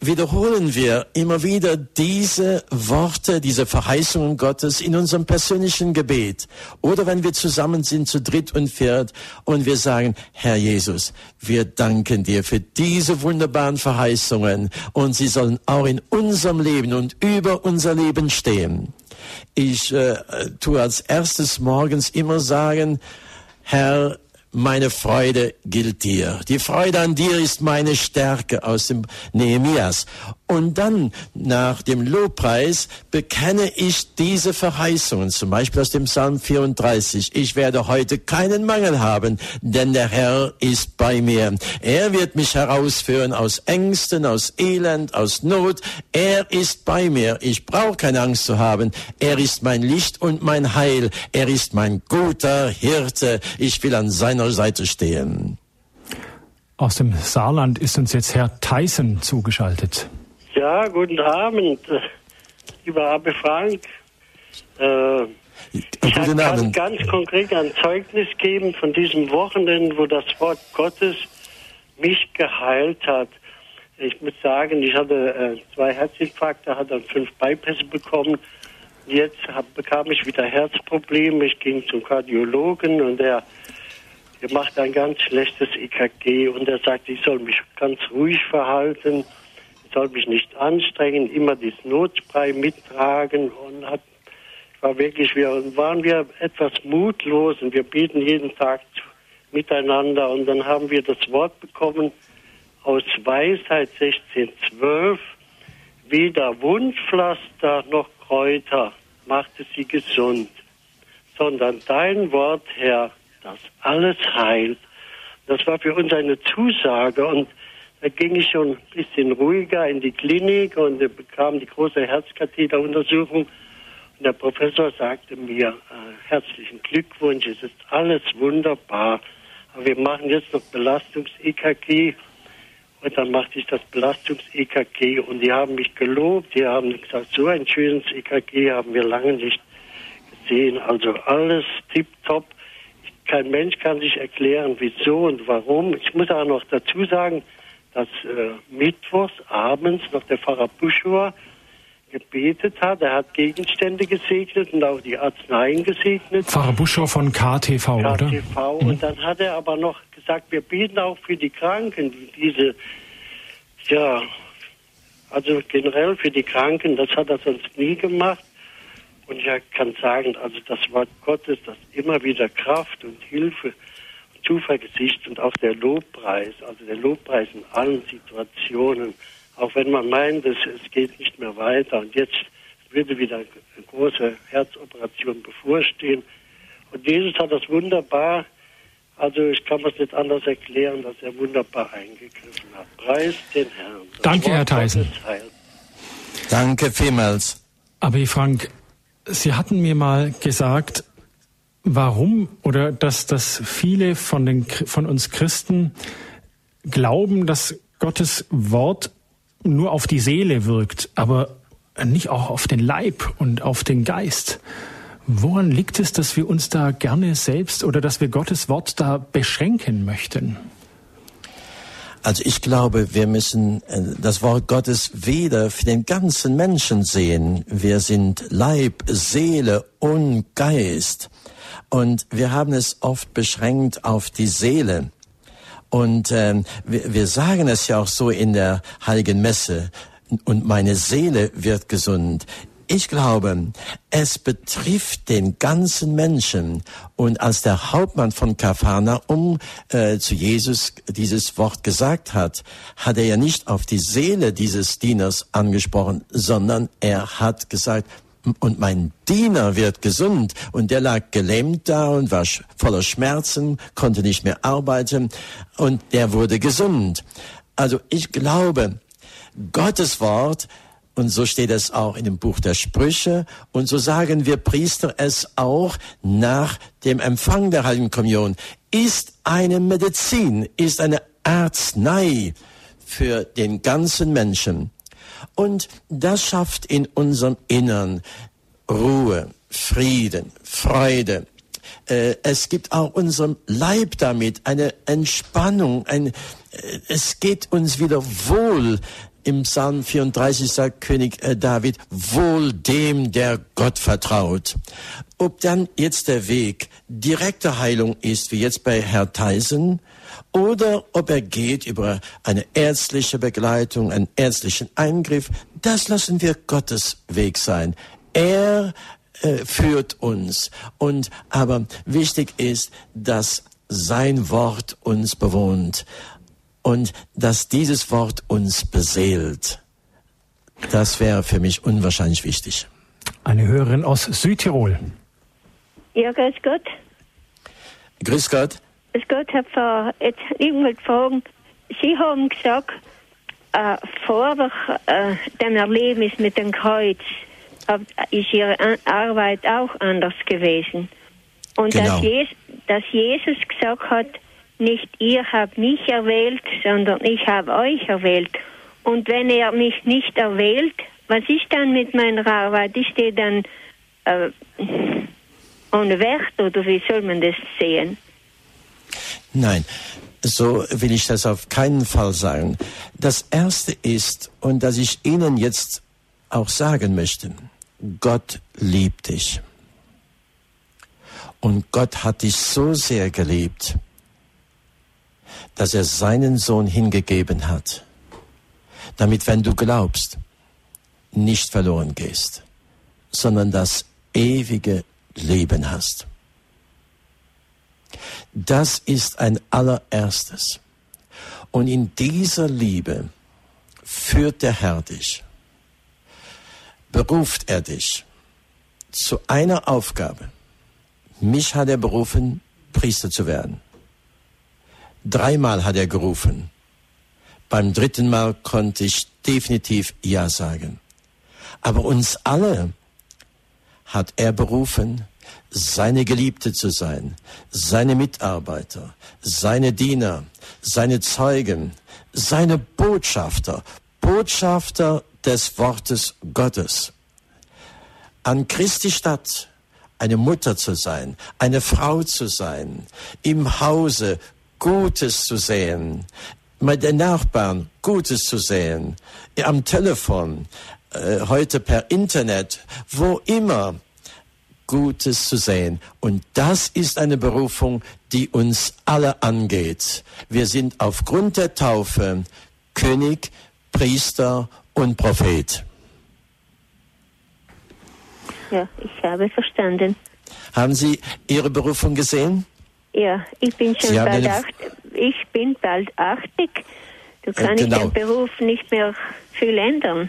wiederholen wir immer wieder diese Worte, diese Verheißungen Gottes in unserem persönlichen Gebet. Oder wenn wir zusammen sind zu dritt und viert und wir sagen, Herr Jesus, wir danken dir für diese wunderbaren Verheißungen und sie sollen auch in unserem Leben und über unser Leben stehen. Ich äh, tue als erstes morgens immer sagen, Herr, meine Freude gilt dir. Die Freude an dir ist meine Stärke aus dem Nehemias. Und dann nach dem Lobpreis bekenne ich diese Verheißungen, zum Beispiel aus dem Psalm 34. Ich werde heute keinen Mangel haben, denn der Herr ist bei mir. Er wird mich herausführen aus Ängsten, aus Elend, aus Not. Er ist bei mir. Ich brauche keine Angst zu haben. Er ist mein Licht und mein Heil. Er ist mein guter Hirte. Ich will an seiner Seite stehen. Aus dem Saarland ist uns jetzt Herr Tyson zugeschaltet. Ja, guten Abend, lieber Abe Frank. Äh, ich kann Abend. ganz konkret ein Zeugnis geben von diesem Wochenende, wo das Wort Gottes mich geheilt hat. Ich muss sagen, ich hatte äh, zwei Herzinfarkte, hatte dann fünf Bypässe bekommen. Jetzt hab, bekam ich wieder Herzprobleme. Ich ging zum Kardiologen und er, er macht ein ganz schlechtes EKG und er sagt, ich soll mich ganz ruhig verhalten soll mich nicht anstrengen, immer das Notspray mittragen und hat, war wirklich, wir waren wir etwas mutlos und wir beten jeden Tag miteinander und dann haben wir das Wort bekommen aus Weisheit 1612, weder Wundpflaster noch Kräuter machte sie gesund, sondern dein Wort, Herr, das alles heilt. Das war für uns eine Zusage und da ging ich schon ein bisschen ruhiger in die Klinik und bekam die große Herzkatheteruntersuchung. Und der Professor sagte mir, äh, herzlichen Glückwunsch, es ist alles wunderbar. Aber wir machen jetzt noch Belastungs-EKG. Und dann machte ich das Belastungs-EKG und die haben mich gelobt. Die haben gesagt, so ein schönes EKG haben wir lange nicht gesehen. Also alles tipptopp. Kein Mensch kann sich erklären, wieso und warum. Ich muss auch noch dazu sagen, dass äh, mittwochs abends noch der Pfarrer Buschor gebetet hat. Er hat Gegenstände gesegnet und auch die Arzneien gesegnet. Pfarrer Buschor von KTV, KTV oder? KTV. Mhm. Und dann hat er aber noch gesagt, wir beten auch für die Kranken, die diese, ja, also generell für die Kranken, das hat er sonst nie gemacht. Und ich kann sagen, also das Wort Gottes, das immer wieder Kraft und Hilfe Zuversicht und auch der Lobpreis, also der Lobpreis in allen Situationen, auch wenn man meint, es, es geht nicht mehr weiter und jetzt würde wieder eine große Herzoperation bevorstehen. Und Jesus hat das wunderbar, also ich kann es nicht anders erklären, dass er wunderbar eingegriffen hat. Preis den Herrn. Das Danke, Wort Herr Theisen. Danke vielmals. Aber Frank, Sie hatten mir mal gesagt, warum oder dass, dass viele von, den, von uns Christen glauben, dass Gottes Wort nur auf die Seele wirkt, aber nicht auch auf den Leib und auf den Geist. Woran liegt es, dass wir uns da gerne selbst oder dass wir Gottes Wort da beschränken möchten? Also ich glaube, wir müssen äh, das Wort Gottes weder für den ganzen Menschen sehen. Wir sind Leib, Seele und Geist. Und wir haben es oft beschränkt auf die Seele. Und ähm, wir, wir sagen es ja auch so in der heiligen Messe. Und meine Seele wird gesund. Ich glaube, es betrifft den ganzen Menschen. Und als der Hauptmann von Kafana um äh, zu Jesus dieses Wort gesagt hat, hat er ja nicht auf die Seele dieses Dieners angesprochen, sondern er hat gesagt, und mein Diener wird gesund. Und der lag gelähmt da und war voller Schmerzen, konnte nicht mehr arbeiten und der wurde gesund. Also ich glaube, Gottes Wort Und so steht es auch in dem Buch der Sprüche. Und so sagen wir Priester es auch nach dem Empfang der Heiligen Kommunion. Ist eine Medizin, ist eine Arznei für den ganzen Menschen. Und das schafft in unserem Innern Ruhe, Frieden, Freude. Äh, es gibt auch unserem Leib damit eine Entspannung. Ein, äh, es geht uns wieder wohl. Im Psalm 34 sagt König äh, David, wohl dem, der Gott vertraut. Ob dann jetzt der Weg direkte Heilung ist, wie jetzt bei Herr Theisen, oder ob er geht über eine ärztliche Begleitung, einen ärztlichen Eingriff, das lassen wir Gottes Weg sein. Er äh, führt uns. Und aber wichtig ist, dass sein Wort uns bewohnt und dass dieses Wort uns beseelt. Das wäre für mich unwahrscheinlich wichtig. Eine Hörerin aus Südtirol. Ja, grüß Gott. Grüß Gott. Grüß Gott, Herr Pfarrer. Jetzt irgendwelche Fragen. Sie haben gesagt, äh, vor äh, dem Erlebnis mit dem Kreuz, ist ihre Arbeit auch anders gewesen. Und genau. dass, Jesus, dass Jesus gesagt hat, nicht ihr habt mich erwählt, sondern ich habe euch erwählt. Und wenn er mich nicht erwählt, was ist dann mit meiner Arbeit? Ist die dann äh, ohne Wert oder wie soll man das sehen? Nein, so will ich das auf keinen Fall sagen. Das Erste ist, und das ich Ihnen jetzt auch sagen möchte, Gott liebt dich. Und Gott hat dich so sehr geliebt, dass er seinen Sohn hingegeben hat, damit wenn du glaubst, nicht verloren gehst, sondern das ewige Leben hast. Das ist ein allererstes. Und in dieser Liebe führt der Herr dich beruft er dich zu einer Aufgabe. Mich hat er berufen, Priester zu werden. Dreimal hat er gerufen. Beim dritten Mal konnte ich definitiv Ja sagen. Aber uns alle hat er berufen, seine Geliebte zu sein, seine Mitarbeiter, seine Diener, seine Zeugen, seine Botschafter, Botschafter des Wortes Gottes. An Christi Stadt eine Mutter zu sein, eine Frau zu sein, im Hause Gutes zu sehen, mit den Nachbarn Gutes zu sehen, am Telefon, äh, heute per Internet, wo immer Gutes zu sehen. Und das ist eine Berufung, die uns alle angeht. Wir sind aufgrund der Taufe König, Priester und Prophet. Ja, ich habe verstanden. Haben Sie Ihre Berufung gesehen? Ja, ich bin schon bald acht, ich bin bald 80. Du kannst äh, genau. den Beruf nicht mehr viel ändern.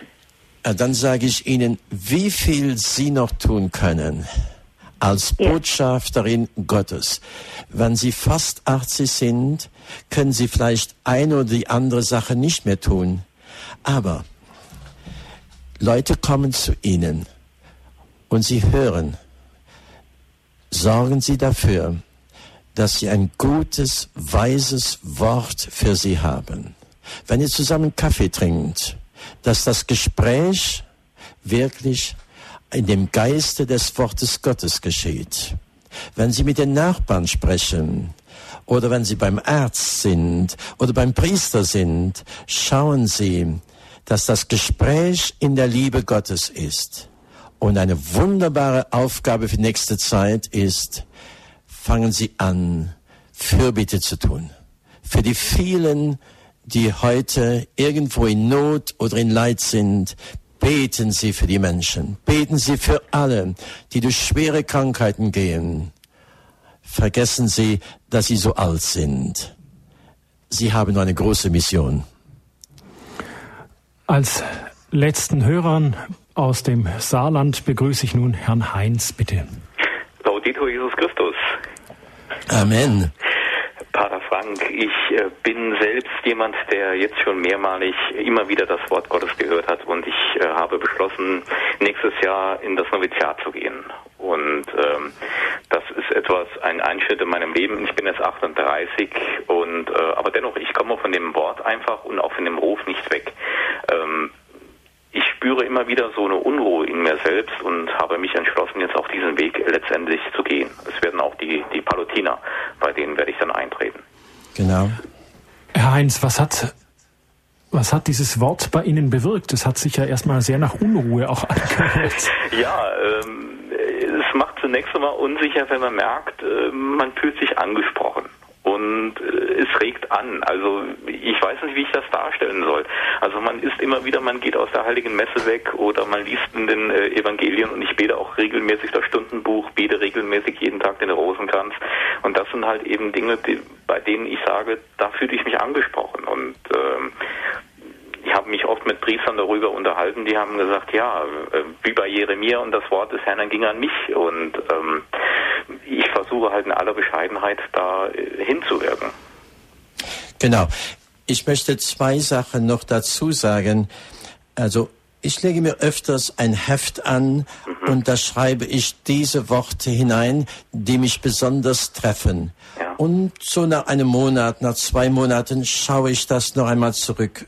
Äh, dann sage ich Ihnen, wie viel Sie noch tun können als ja. Botschafterin Gottes. Wenn Sie fast 80 sind, können Sie vielleicht eine oder die andere Sache nicht mehr tun. Aber Leute kommen zu Ihnen und Sie hören, sorgen Sie dafür, dass Sie ein gutes, weises Wort für Sie haben. Wenn ihr zusammen Kaffee trinkt, dass das Gespräch wirklich in dem Geiste des Wortes Gottes geschieht. Wenn Sie mit den Nachbarn sprechen oder wenn Sie beim Arzt sind oder beim Priester sind, schauen Sie, dass das Gespräch in der Liebe Gottes ist. Und eine wunderbare Aufgabe für nächste Zeit ist, fangen Sie an, Fürbitte zu tun. Für die vielen, die heute irgendwo in Not oder in Leid sind, beten Sie für die Menschen. Beten Sie für alle, die durch schwere Krankheiten gehen. Vergessen Sie, dass Sie so alt sind. Sie haben eine große Mission. Als letzten Hörern aus dem Saarland begrüße ich nun Herrn Heinz, bitte. Amen. Pater Frank, Frank. Ich äh, bin selbst jemand, der jetzt schon mehrmalig immer wieder das Wort Gottes gehört hat und ich äh, habe beschlossen, nächstes Jahr in das Noviziat zu gehen. Und ähm, das ist etwas, ein Einschnitt in meinem Leben. Ich bin jetzt 38 und äh, aber dennoch, ich komme von dem Wort einfach und auch von dem Ruf nicht weg. Ähm, ich spüre immer wieder so eine Unruhe in mir selbst und habe mich entschlossen, jetzt auch diesen Weg letztendlich zu gehen. Es werden auch die, die Palutiner, bei denen werde ich dann eintreten. Genau. Herr Heinz, was hat, was hat dieses Wort bei Ihnen bewirkt? Es hat sich ja erstmal sehr nach Unruhe auch angehört. ja, ähm, es macht zunächst einmal unsicher, wenn man merkt, äh, man fühlt sich angesprochen und äh, es regt an. Also ich weiß nicht, wie ich das darstellen soll. Also man ist immer wieder, man geht aus der heiligen Messe weg oder man liest in den äh, Evangelien und ich bete auch regelmäßig das Stundenbuch, bete regelmäßig jeden Tag den Rosenkranz und das sind halt eben Dinge, die, bei denen ich sage, da fühle ich mich angesprochen und ähm, ich habe mich oft mit Priestern darüber unterhalten, die haben gesagt, ja, äh, wie bei Jeremia und das Wort des Herrn ging an mich und ähm, ich versuche halt in aller Bescheidenheit da äh, hinzuwirken. Genau. Ich möchte zwei Sachen noch dazu sagen. Also ich lege mir öfters ein Heft an mhm. und da schreibe ich diese Worte hinein, die mich besonders treffen. Ja. Und so nach einem Monat, nach zwei Monaten schaue ich das noch einmal zurück.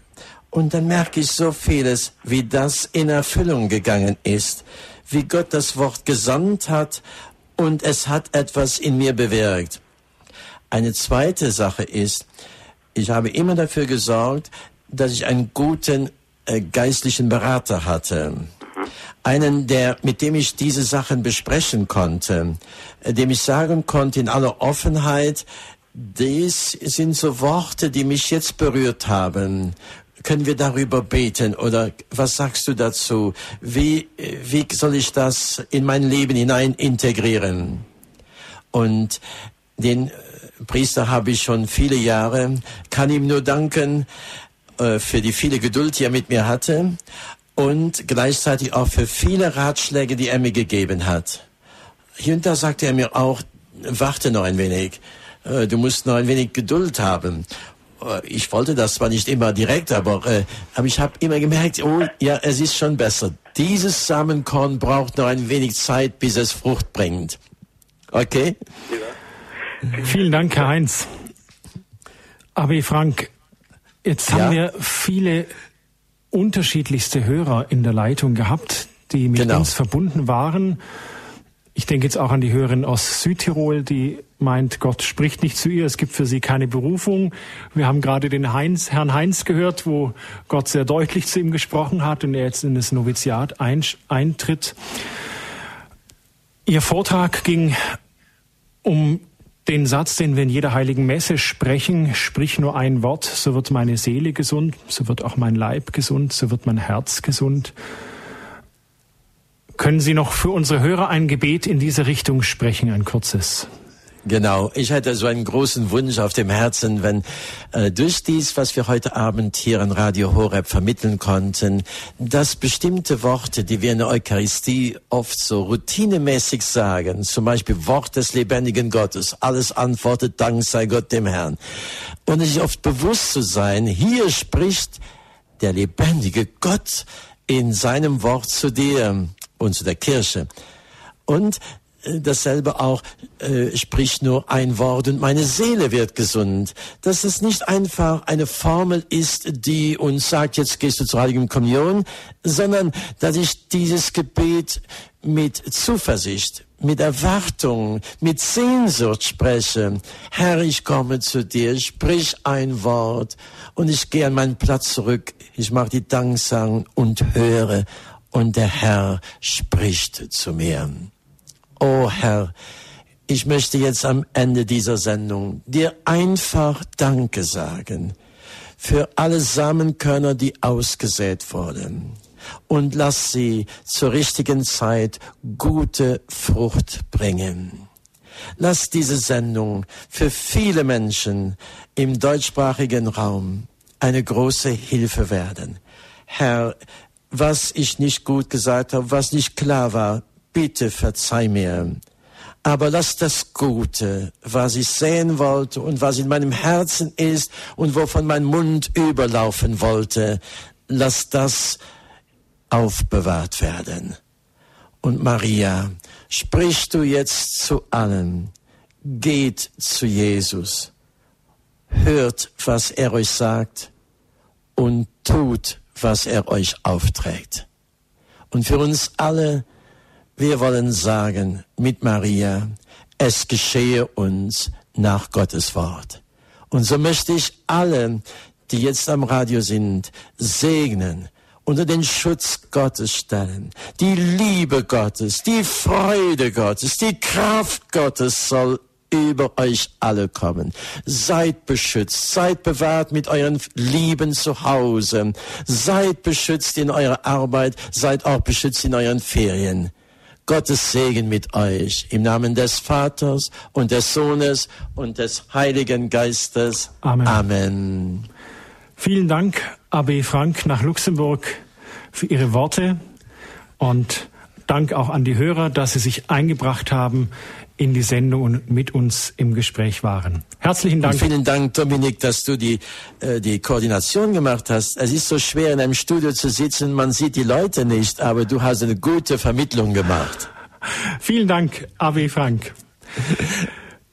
Und dann merke ich so vieles, wie das in Erfüllung gegangen ist, wie Gott das Wort gesandt hat und es hat etwas in mir bewirkt. Eine zweite Sache ist, ich habe immer dafür gesorgt, dass ich einen guten äh, geistlichen Berater hatte. Einen, der, mit dem ich diese Sachen besprechen konnte, äh, dem ich sagen konnte in aller Offenheit, dies sind so Worte, die mich jetzt berührt haben können wir darüber beten oder was sagst du dazu? Wie, wie soll ich das in mein Leben hinein integrieren? Und den äh, Priester habe ich schon viele Jahre, kann ihm nur danken äh, für die viele Geduld, die er mit mir hatte und gleichzeitig auch für viele Ratschläge, die er mir gegeben hat. Hier und da sagte er mir auch, warte noch ein wenig, äh, du musst noch ein wenig Geduld haben. Äh, ich wollte das zwar nicht immer direkt, aber, äh, aber ich habe immer gemerkt, oh ja, es ist schon besser. Dieses Samenkorn braucht noch ein wenig Zeit, bis es Frucht bringt. Okay? Ja. Vielen Dank, Herr Heinz. Aber Frank, jetzt haben wir viele unterschiedlichste Hörer in der Leitung gehabt, die mit genau. uns verbunden waren. Ich denke jetzt auch an die Hörerin aus Südtirol, die meint, Gott spricht nicht zu ihr, es gibt für sie keine Berufung. Wir haben gerade den Heinz, Herrn Heinz gehört, wo Gott sehr deutlich zu ihm gesprochen hat und er jetzt in das Noviziat eintritt. Ihr Vortrag ging um den Satz, den wir in jeder heiligen Messe sprechen, sprich nur ein Wort, so wird meine Seele gesund, so wird auch mein Leib gesund, so wird mein Herz gesund. Können Sie noch für unsere Hörer ein Gebet in diese Richtung sprechen, ein kurzes? Genau, ich hätte so einen großen Wunsch auf dem Herzen, wenn äh, durch dies, was wir heute Abend hier an Radio Horeb vermitteln konnten, dass bestimmte Worte, die wir in der Eucharistie oft so routinemäßig sagen, zum Beispiel Wort des lebendigen Gottes, alles antwortet, Dank sei Gott dem Herrn. Und sich oft bewusst zu sein, hier spricht der lebendige Gott in seinem Wort zu dir und zu der Kirche. Und dasselbe auch, äh, sprich nur ein Wort und meine Seele wird gesund. Dass es nicht einfach eine Formel ist, die uns sagt, jetzt gehst du zur Heiligen Kommunion, sondern dass ich dieses Gebet mit Zuversicht, mit Erwartung, mit Sehnsucht spreche. Herr, ich komme zu dir, sprich ein Wort und ich gehe an meinen Platz zurück. Ich mache die Danksang und höre und der Herr spricht zu mir. Oh Herr, ich möchte jetzt am Ende dieser Sendung dir einfach Danke sagen für alle Samenkörner, die ausgesät wurden. Und lass sie zur richtigen Zeit gute Frucht bringen. Lass diese Sendung für viele Menschen im deutschsprachigen Raum eine große Hilfe werden. Herr, was ich nicht gut gesagt habe, was nicht klar war, bitte verzeih mir. aber lass das Gute, was ich sehen wollte und was in meinem Herzen ist und wovon mein Mund überlaufen wollte, lass das aufbewahrt werden. Und Maria, sprichst du jetzt zu allen, geht zu Jesus, hört, was er euch sagt und tut, was er euch aufträgt. Und für uns alle, wir wollen sagen mit Maria, es geschehe uns nach Gottes Wort. Und so möchte ich alle, die jetzt am Radio sind, segnen, unter den Schutz Gottes stellen. Die Liebe Gottes, die Freude Gottes, die Kraft Gottes soll über euch alle kommen. Seid beschützt, seid bewahrt mit euren Lieben zu Hause, seid beschützt in eurer Arbeit, seid auch beschützt in euren Ferien. Gottes Segen mit euch im Namen des Vaters und des Sohnes und des Heiligen Geistes. Amen. Amen. Vielen Dank, AB Frank nach Luxemburg, für Ihre Worte und Dank auch an die Hörer, dass Sie sich eingebracht haben in die Sendung und mit uns im Gespräch waren. Herzlichen Dank. Und vielen Dank, Dominik, dass du die, äh, die Koordination gemacht hast. Es ist so schwer, in einem Studio zu sitzen, man sieht die Leute nicht, aber du hast eine gute Vermittlung gemacht. Vielen Dank, A.W. Frank.